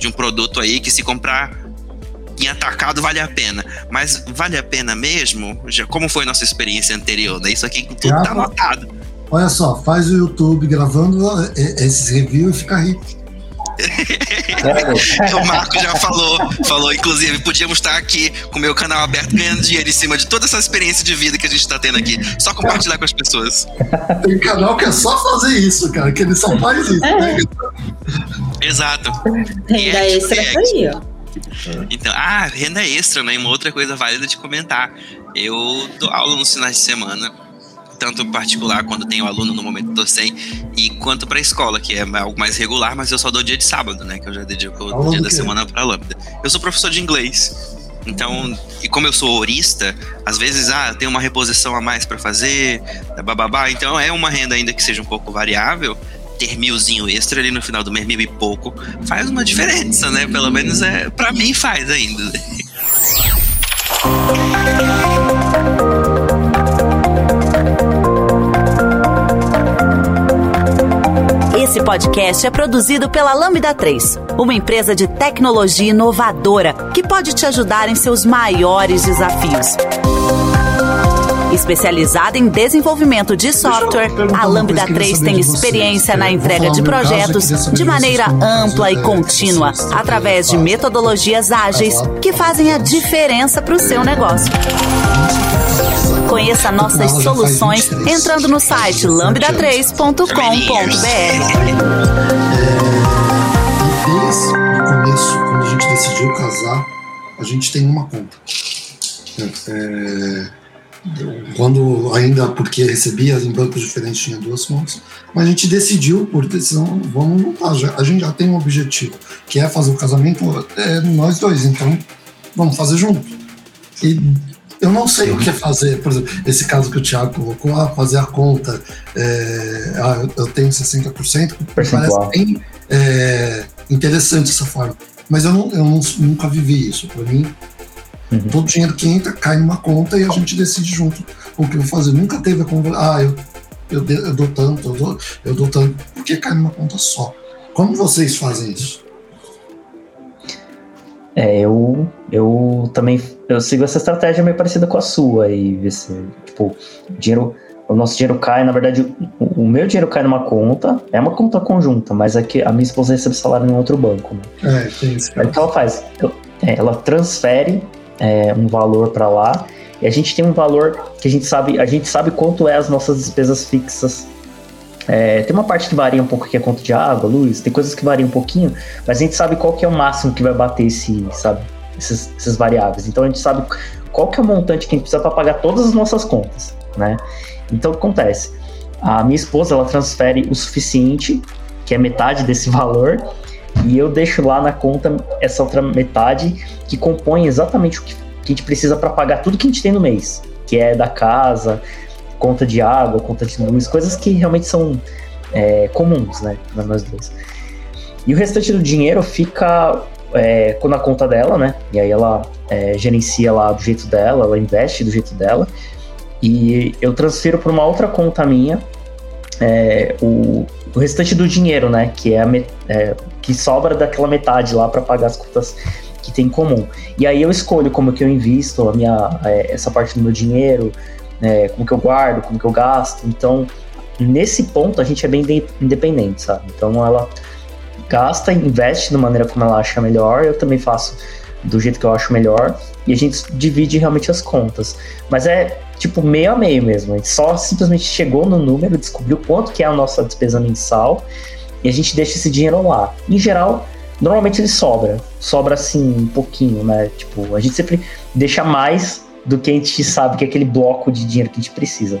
de um produto aí que se comprar em atacado vale a pena. Mas vale a pena mesmo? Já, como foi nossa experiência anterior? Né? Isso aqui tudo Já, tá anotado. Olha só, faz o YouTube gravando esses reviews e fica rico. [laughs] o Marco já falou, falou, inclusive, podíamos estar aqui com o meu canal aberto ganhando dinheiro em cima de toda essa experiência de vida que a gente está tendo aqui. Só compartilhar com as pessoas. Tem canal que é só fazer isso, cara, que ele só faz isso. Né? Exato. Renda é, extra é, aí, ó. Então, ah, renda extra, né? Uma outra coisa válida de comentar. Eu dou aula nos finais de semana tanto particular quando tenho aluno no momento do sem e quanto para a escola, que é algo mais regular, mas eu só dou dia de sábado, né? Que eu já dedico o dia da semana para lambda. Eu sou professor de inglês. Então, e como eu sou horista, às vezes, ah, tem uma reposição a mais para fazer, bababá. Então, é uma renda ainda que seja um pouco variável. Ter milzinho extra ali no final do mês, mil e pouco, faz uma diferença, né? Pelo menos é, para mim faz ainda. Esse podcast é produzido pela Lambda 3, uma empresa de tecnologia inovadora que pode te ajudar em seus maiores desafios. Especializada em desenvolvimento de software, a Lambda 3 tem experiência na entrega de projetos de maneira ampla e contínua, através de metodologias ágeis que fazem a diferença para o seu negócio. Conheça nossas soluções entrando no site lambda3.com.br. Desde o começo, quando a gente decidiu casar, a gente tem uma conta. É, quando ainda porque recebia em bancos diferentes tinha duas contas, mas a gente decidiu por decisão, vamos lutar, a gente já tem um objetivo, que é fazer o casamento é, nós dois, então vamos fazer junto. E eu não sei o que fazer. Por exemplo, esse caso que o Thiago colocou, ah, fazer a conta, é, ah, eu tenho 60%, parece bem é, interessante essa forma. Mas eu, não, eu não, nunca vivi isso. Para mim, uhum. todo dinheiro que entra cai numa conta e a gente decide junto o que eu vou fazer. Nunca teve a conversa, ah, eu, eu, eu dou tanto, eu dou, eu dou tanto, porque cai numa conta só. Como vocês fazem isso? É, eu, eu também eu sigo essa estratégia meio parecida com a sua e tipo, dinheiro, o nosso dinheiro cai, na verdade, o, o, meu dinheiro cai numa conta, é uma conta conjunta, mas é que a minha esposa recebe salário em outro banco, né? É, tem isso. Aí o que ela faz? É, ela transfere é, um valor para lá e a gente tem um valor que a gente sabe, a gente sabe quanto é as nossas despesas fixas é, tem uma parte que varia um pouco que é conta de água, luz, tem coisas que variam um pouquinho, mas a gente sabe qual que é o máximo que vai bater esse, sabe, esses, esses variáveis. Então a gente sabe qual que é o montante que a gente precisa para pagar todas as nossas contas, né? Então o que acontece? A minha esposa ela transfere o suficiente, que é metade desse valor, e eu deixo lá na conta essa outra metade que compõe exatamente o que a gente precisa para pagar tudo que a gente tem no mês, que é da casa, conta de água, conta de luz, coisas que realmente são é, comuns, né, para nós dois. E o restante do dinheiro fica é, na conta dela, né? E aí ela é, gerencia lá do jeito dela, ela investe do jeito dela. E eu transfiro para uma outra conta minha é, o, o, restante do dinheiro, né? Que é, a, é, que sobra daquela metade lá para pagar as contas que tem em comum. E aí eu escolho como que eu invisto a minha, é, essa parte do meu dinheiro, é, como que eu guardo, como que eu gasto. Então, nesse ponto, a gente é bem independente, sabe? Então, ela gasta, investe da maneira como ela acha melhor, eu também faço do jeito que eu acho melhor, e a gente divide realmente as contas. Mas é tipo meio a meio mesmo, a gente só simplesmente chegou no número, descobriu quanto que é a nossa despesa mensal, e a gente deixa esse dinheiro lá. Em geral, normalmente ele sobra, sobra assim um pouquinho, né? Tipo, a gente sempre deixa mais do que a gente sabe que é aquele bloco de dinheiro que a gente precisa.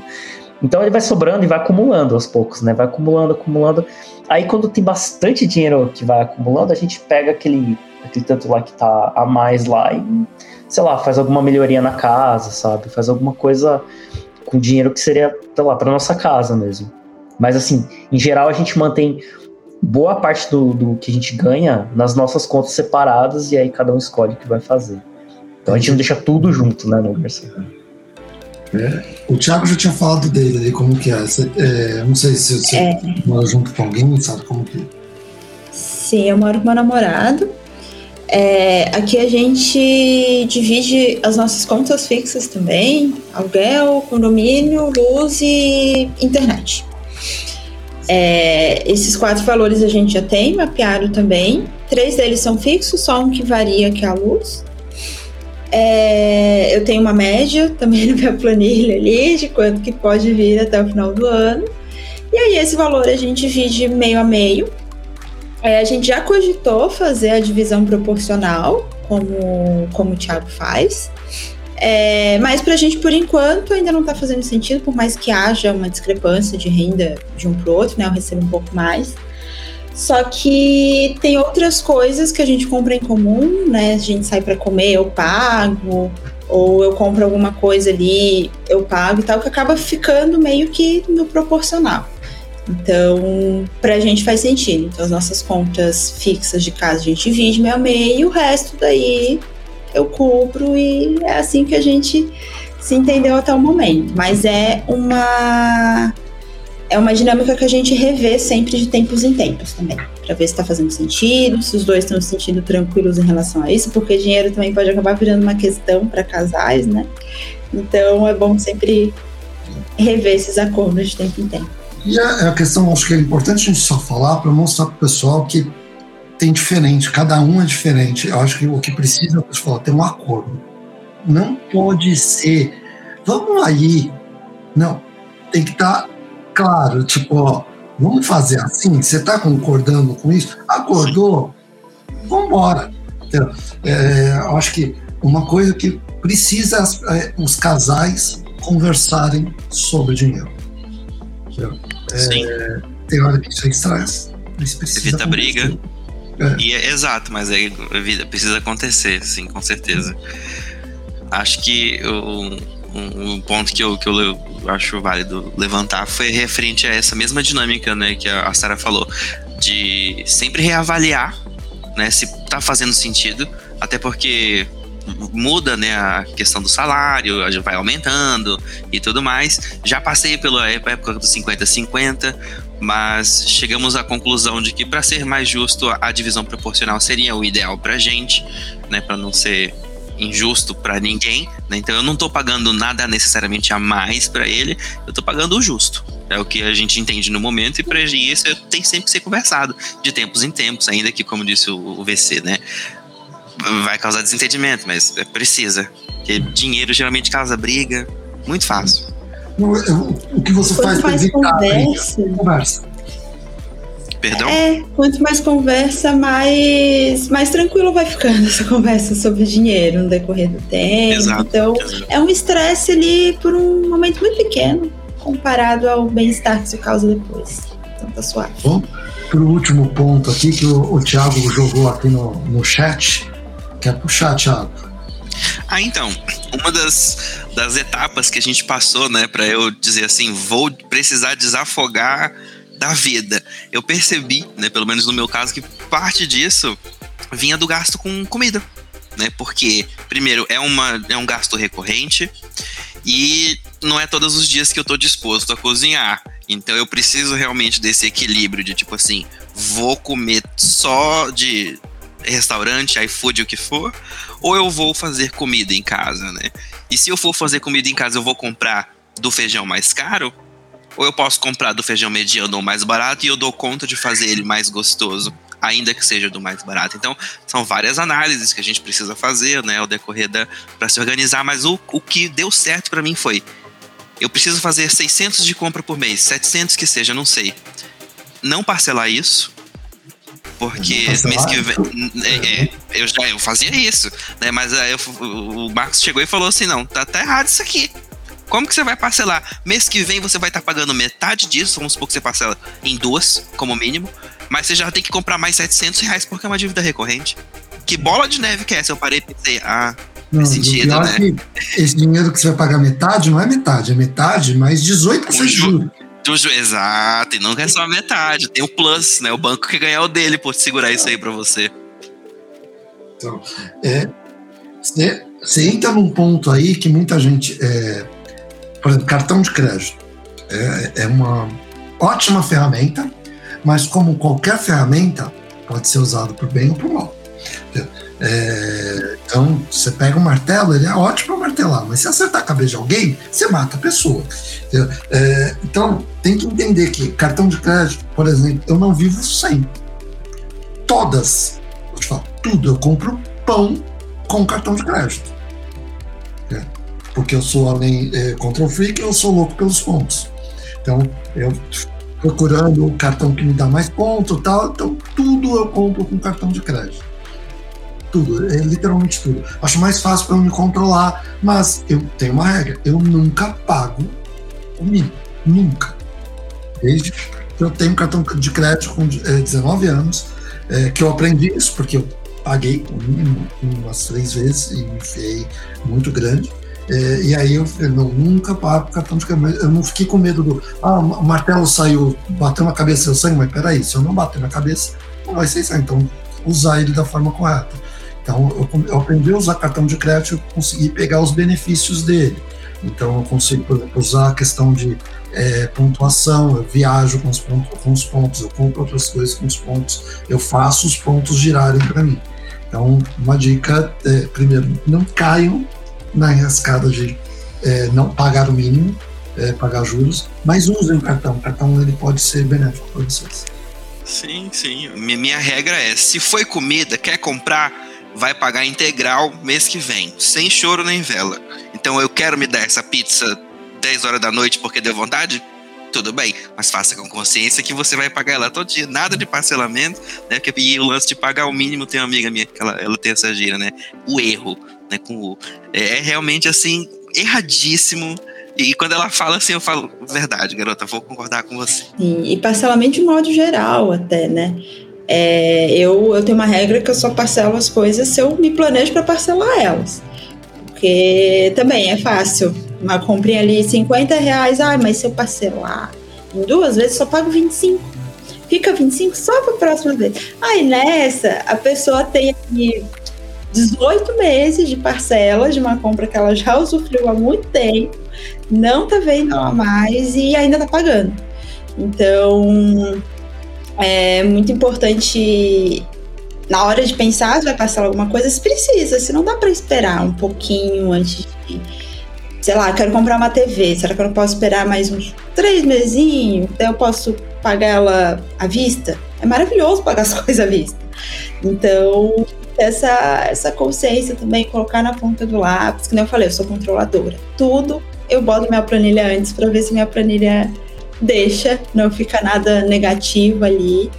Então ele vai sobrando e vai acumulando aos poucos, né? Vai acumulando, acumulando. Aí quando tem bastante dinheiro que vai acumulando, a gente pega aquele, aquele tanto lá que tá a mais lá e, sei lá, faz alguma melhoria na casa, sabe? Faz alguma coisa com dinheiro que seria, sei lá, para nossa casa mesmo. Mas assim, em geral a gente mantém boa parte do, do que a gente ganha nas nossas contas separadas e aí cada um escolhe o que vai fazer. Então a gente não deixa tudo junto, né, no é, o Thiago já tinha falado dele ali, como que é. Você, é não sei se você é. mora junto com alguém, sabe como que é? Sim, eu moro com meu namorado. É, aqui a gente divide as nossas contas fixas também: aluguel, condomínio, luz e internet. É, esses quatro valores a gente já tem mapeado também. Três deles são fixos, só um que varia, que é a luz. É, eu tenho uma média também [laughs] na minha planilha ali de quanto que pode vir até o final do ano. E aí esse valor a gente divide meio a meio. É, a gente já cogitou fazer a divisão proporcional, como, como o Thiago faz. É, mas para a gente, por enquanto, ainda não está fazendo sentido, por mais que haja uma discrepância de renda de um para o outro, né? Eu recebo um pouco mais. Só que tem outras coisas que a gente compra em comum, né? A gente sai para comer, eu pago, ou eu compro alguma coisa ali, eu pago e tal, que acaba ficando meio que no proporcional. Então, para a gente faz sentido. Então, as nossas contas fixas de casa a gente divide meio a meio, e o resto daí eu cubro e é assim que a gente se entendeu até o momento. Mas é uma é uma dinâmica que a gente revê sempre de tempos em tempos também, para ver se está fazendo sentido, se os dois estão se sentindo tranquilos em relação a isso, porque dinheiro também pode acabar virando uma questão para casais, né? Então é bom sempre rever esses acordos de tempo em tempo. E a, a questão, acho que é importante a gente só falar para mostrar para o pessoal que tem diferente, cada um é diferente. Eu acho que o que precisa, pessoal, é ter um acordo. Não pode ser, vamos aí. Não, tem que estar tá claro, tipo, ó, vamos fazer assim, você está concordando com isso? Acordou? Vamos embora. É, eu acho que uma coisa que precisa é, os casais conversarem sobre dinheiro. É, Sim. Tem hora que isso é estresse. Evita briga. É. E é, exato, mas aí a vida precisa acontecer, sim, com certeza. Acho que o, um, um ponto que eu, que eu acho válido levantar foi referente a essa mesma dinâmica, né, que a Sara falou, de sempre reavaliar, né, se tá fazendo sentido, até porque muda, né, a questão do salário, vai aumentando e tudo mais. Já passei pela época do 50-50, mas chegamos à conclusão de que para ser mais justo, a divisão proporcional seria o ideal pra gente, né, para não ser injusto para ninguém, né? Então eu não tô pagando nada necessariamente a mais para ele, eu tô pagando o justo. É o que a gente entende no momento e para isso tem sempre que ser conversado de tempos em tempos, ainda que como disse o VC, né? Vai causar desentendimento, mas é precisa. Porque dinheiro geralmente causa briga, muito fácil. O que você Quanto faz mais conversa, conversa. Perdão? É, quanto mais conversa, mais, mais tranquilo vai ficando [laughs] essa conversa sobre dinheiro no decorrer do tempo. Exato, então, exato. é um estresse ali por um momento muito pequeno, comparado ao bem-estar que isso causa depois. Então tá suave. Bom, pro último ponto aqui que o, o Thiago jogou aqui no, no chat. Quer puxar, Thiago? Ah, então, uma das, das etapas que a gente passou, né, para eu dizer assim, vou precisar desafogar da vida. Eu percebi, né, pelo menos no meu caso, que parte disso vinha do gasto com comida, né? Porque primeiro é uma é um gasto recorrente e não é todos os dias que eu tô disposto a cozinhar. Então eu preciso realmente desse equilíbrio de tipo assim, vou comer só de restaurante, iFood, o que for, ou eu vou fazer comida em casa, né? E se eu for fazer comida em casa, eu vou comprar do feijão mais caro, ou eu posso comprar do feijão mediano ou mais barato e eu dou conta de fazer ele mais gostoso, ainda que seja do mais barato. Então, são várias análises que a gente precisa fazer, né, ao decorrer da para se organizar, mas o, o que deu certo para mim foi eu preciso fazer 600 de compra por mês, 700 que seja, não sei. Não parcelar isso, porque mês que vem. É, é, eu já eu fazia isso, né? Mas aí eu, o Marcos chegou e falou assim: não, tá, tá errado isso aqui. Como que você vai parcelar? Mês que vem você vai estar tá pagando metade disso, vamos supor que você parcela em duas, como mínimo, mas você já tem que comprar mais 700 reais porque é uma dívida recorrente. Que bola de neve que é essa? Eu parei e pensei, ah, não, faz sentido, né? Esse dinheiro que você vai pagar metade não é metade, é metade mais 18 que você jura. Exato, e não é só metade, tem o plus, né? O banco que ganhar o dele por segurar isso aí para você. Então, é, você, você entra num ponto aí que muita gente. É, por exemplo, cartão de crédito é, é uma ótima ferramenta, mas como qualquer ferramenta, pode ser usado por bem ou por mal. É, então, você pega um martelo, ele é ótimo para martelar, mas se acertar a cabeça de alguém, você mata a pessoa. É, então, tem que entender que cartão de crédito, por exemplo, eu não vivo sem. Todas, vou te falar, tudo, eu compro pão com cartão de crédito porque eu sou além é, control freak, eu sou louco pelos pontos. Então, eu procurando o cartão que me dá mais ponto tal, então tudo eu compro com cartão de crédito. Tudo, é literalmente tudo. Acho mais fácil para eu me controlar, mas eu tenho uma regra, eu nunca pago o mínimo, nunca. Desde que eu tenho cartão de crédito com é, 19 anos, é, que eu aprendi isso, porque eu paguei o mínimo umas três vezes e me enfiei muito grande. É, e aí eu não, nunca pago cartão de crédito. Eu não fiquei com medo do. Ah, o martelo saiu, bateu na cabeça seu sangue, mas peraí, se eu não bater na cabeça, não vai ser sangue. Então, usar ele da forma correta. Então, eu, eu aprendi a usar cartão de crédito e consegui pegar os benefícios dele. Então, eu consigo, por exemplo, usar a questão de é, pontuação, eu viajo com os, pontos, com os pontos, eu compro outras coisas com os pontos, eu faço os pontos girarem para mim. Então, uma dica, é, primeiro, não caiam na enrascada de é, não pagar o mínimo, é, pagar juros, mas usem o cartão. O cartão ele pode ser benéfico para vocês. Sim, sim. Minha regra é: se foi comida, quer comprar, vai pagar integral mês que vem, sem choro nem vela. Então eu quero me dar essa pizza 10 horas da noite porque deu vontade? Tudo bem, mas faça com consciência que você vai pagar ela todo dia, nada de parcelamento, né? E o lance de pagar o mínimo tem uma amiga minha que ela, ela tem essa gira, né? O erro né, com o. É, é realmente assim, erradíssimo. E quando ela fala assim, eu falo, verdade, garota, vou concordar com você. Sim, e parcelamento de modo geral, até, né? É, eu, eu tenho uma regra que eu só parcelo as coisas se eu me planejo para parcelar elas. Porque também é fácil. Uma comprinha ali, 50 reais, ah, mas se eu parcelar em duas vezes, só pago 25. Fica 25 só para a próxima vez. Aí nessa, a pessoa tem aqui 18 meses de parcelas de uma compra que ela já usufruiu há muito tempo, não tá vendo a mais e ainda tá pagando. Então, é muito importante na hora de pensar se vai passar alguma coisa, se precisa, se não dá para esperar um pouquinho antes de. Sei lá, quero comprar uma TV, será que eu não posso esperar mais uns três mesinhos? Até eu posso pagar ela à vista? É maravilhoso pagar as [laughs] coisas à vista. Então, essa, essa consciência também, colocar na ponta do lápis, que nem eu falei, eu sou controladora. Tudo eu boto minha planilha antes para ver se minha planilha deixa, não fica nada negativo ali.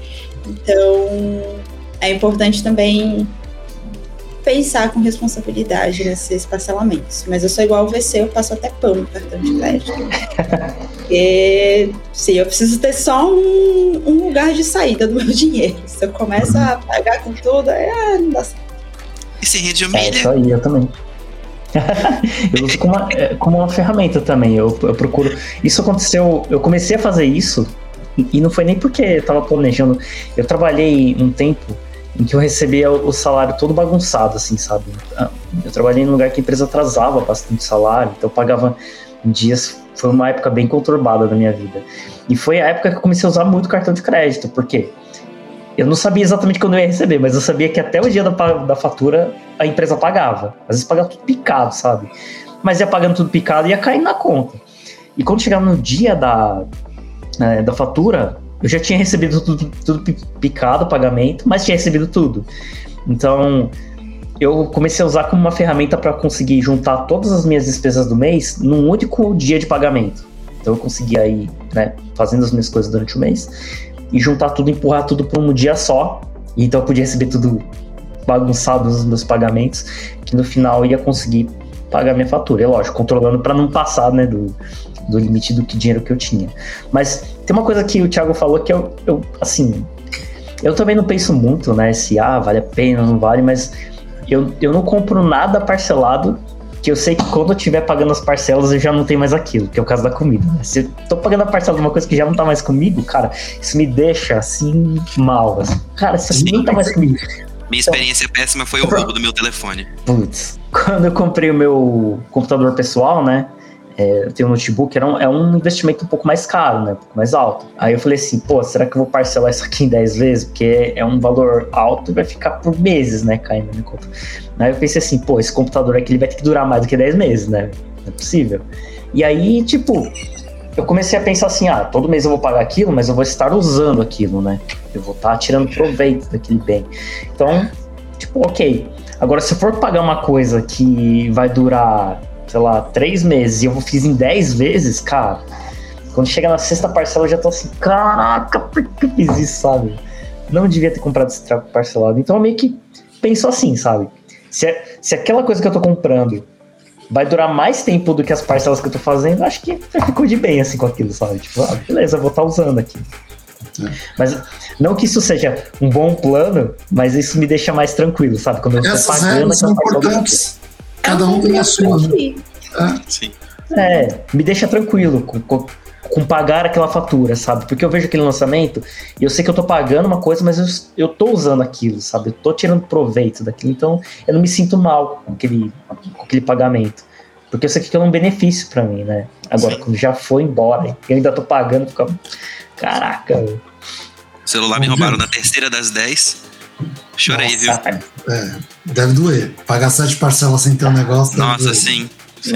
Então, é importante também pensar com responsabilidade nesses parcelamentos. Mas eu sou igual ao VC, eu passo até pão no cartão de crédito. [laughs] Porque, sim, eu preciso ter só um, um, lugar de saída do meu [laughs] dinheiro. Se eu começo a pagar com tudo, aí ah, não dá certo. E se rende humilha. É isso aí, eu também. Eu uso como uma, é, como uma ferramenta também. Eu, eu procuro. Isso aconteceu. Eu comecei a fazer isso e não foi nem porque eu tava planejando. Eu trabalhei um tempo em que eu recebia o salário todo bagunçado, assim, sabe? Ah, eu trabalhei num lugar que a empresa atrasava bastante salário, então eu pagava dias. Foi uma época bem conturbada da minha vida. E foi a época que eu comecei a usar muito cartão de crédito, porque eu não sabia exatamente quando eu ia receber, mas eu sabia que até o dia da, da fatura a empresa pagava. Às vezes pagava tudo picado, sabe? Mas ia pagando tudo picado e ia caindo na conta. E quando chegava no dia da, né, da fatura, eu já tinha recebido tudo, tudo picado, pagamento, mas tinha recebido tudo. Então, eu comecei a usar como uma ferramenta para conseguir juntar todas as minhas despesas do mês num único dia de pagamento. Então, eu conseguia ir né, fazendo as minhas coisas durante o mês e juntar tudo, empurrar tudo para um dia só. Então, eu podia receber tudo bagunçado nos meus pagamentos, que no final ia conseguir pagar minha fatura. É lógico, controlando para não passar né, do, do limite do que dinheiro que eu tinha. Mas tem uma coisa que o Thiago falou que eu, eu assim, eu também não penso muito, né, se ah, vale a pena, não vale, mas eu, eu não compro nada parcelado que eu sei que quando eu estiver pagando as parcelas eu já não tenho mais aquilo, que é o caso da comida. Né? Se eu tô pagando a parcela de uma coisa que já não tá mais comigo, cara, isso me deixa assim mal. Assim. Cara, isso Sim, não tá mais comigo. Minha experiência então, péssima foi o roubo do meu telefone. Putz, quando eu comprei o meu computador pessoal, né? é, eu tenho um notebook, era um, é um investimento um pouco mais caro, né? Um pouco mais alto. Aí eu falei assim, pô, será que eu vou parcelar isso aqui em 10 vezes? Porque é um valor alto e vai ficar por meses, né? Caindo na minha conta. Aí eu pensei assim, pô, esse computador aqui ele vai ter que durar mais do que 10 meses, né? Não é possível. E aí, tipo, eu comecei a pensar assim, ah, todo mês eu vou pagar aquilo, mas eu vou estar usando aquilo, né? Eu vou estar tirando proveito daquele bem. Então, tipo, ok. Agora, se eu for pagar uma coisa que vai durar sei lá, três meses e eu fiz em dez vezes, cara, quando chega na sexta parcela eu já tô assim, caraca, por que eu fiz isso, sabe? Não devia ter comprado esse trapo parcelado. Então eu meio que penso assim, sabe? Se, é, se aquela coisa que eu tô comprando vai durar mais tempo do que as parcelas que eu tô fazendo, acho que ficou de bem assim com aquilo, sabe? Tipo, ah, beleza, vou estar tá usando aqui. É. Mas não que isso seja um bom plano, mas isso me deixa mais tranquilo, sabe? Quando eu Essas tô pagando são importantes. Cada um tem a sua. Né? É. Sim. É, me deixa tranquilo com, com, com, pagar aquela fatura, sabe? Porque eu vejo aquele lançamento e eu sei que eu tô pagando uma coisa, mas eu, eu tô usando aquilo, sabe? Eu tô tirando proveito daquilo, então eu não me sinto mal com aquele, com aquele pagamento. Porque eu sei que aquilo é um benefício para mim, né? Agora, Sim. quando já foi embora e eu ainda tô pagando, fica. Caraca. O celular me roubaram na terceira das dez. Chorei, Nossa, viu? É, deve doer. Pagar sete parcelas sem ter um negócio. Nossa, doer. sim. Sim.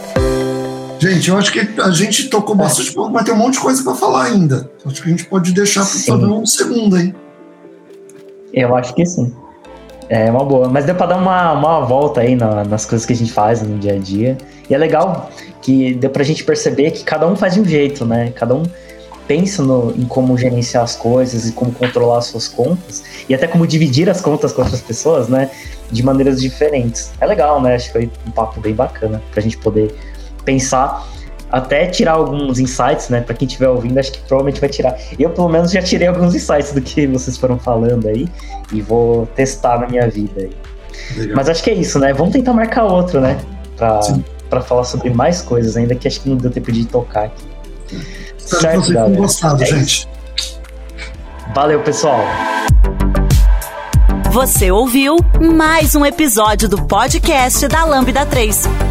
Gente, eu acho que a gente tocou bastante ponto, mas tem um monte de coisa para falar ainda. Acho que a gente pode deixar para um segundo, hein? Eu acho que sim. É uma boa. Mas deu para dar uma, uma volta aí na, nas coisas que a gente faz no dia a dia. E é legal que deu pra gente perceber que cada um faz de um jeito, né? Cada um pensa no, em como gerenciar as coisas e como controlar as suas contas e até como dividir as contas com outras pessoas, né? De maneiras diferentes. É legal, né? Acho que foi um papo bem bacana pra gente poder pensar até tirar alguns insights, né? Para quem estiver ouvindo, acho que provavelmente vai tirar. Eu, pelo menos, já tirei alguns insights do que vocês foram falando aí e vou testar na minha vida aí. Legal. Mas acho que é isso, né? Vamos tentar marcar outro, né? Pra, pra falar sobre mais coisas ainda, que acho que não deu tempo de tocar aqui. Espero certo, que vocês tenham gostado, é gente. Isso. Valeu, pessoal. Você ouviu mais um episódio do podcast da Lambda 3.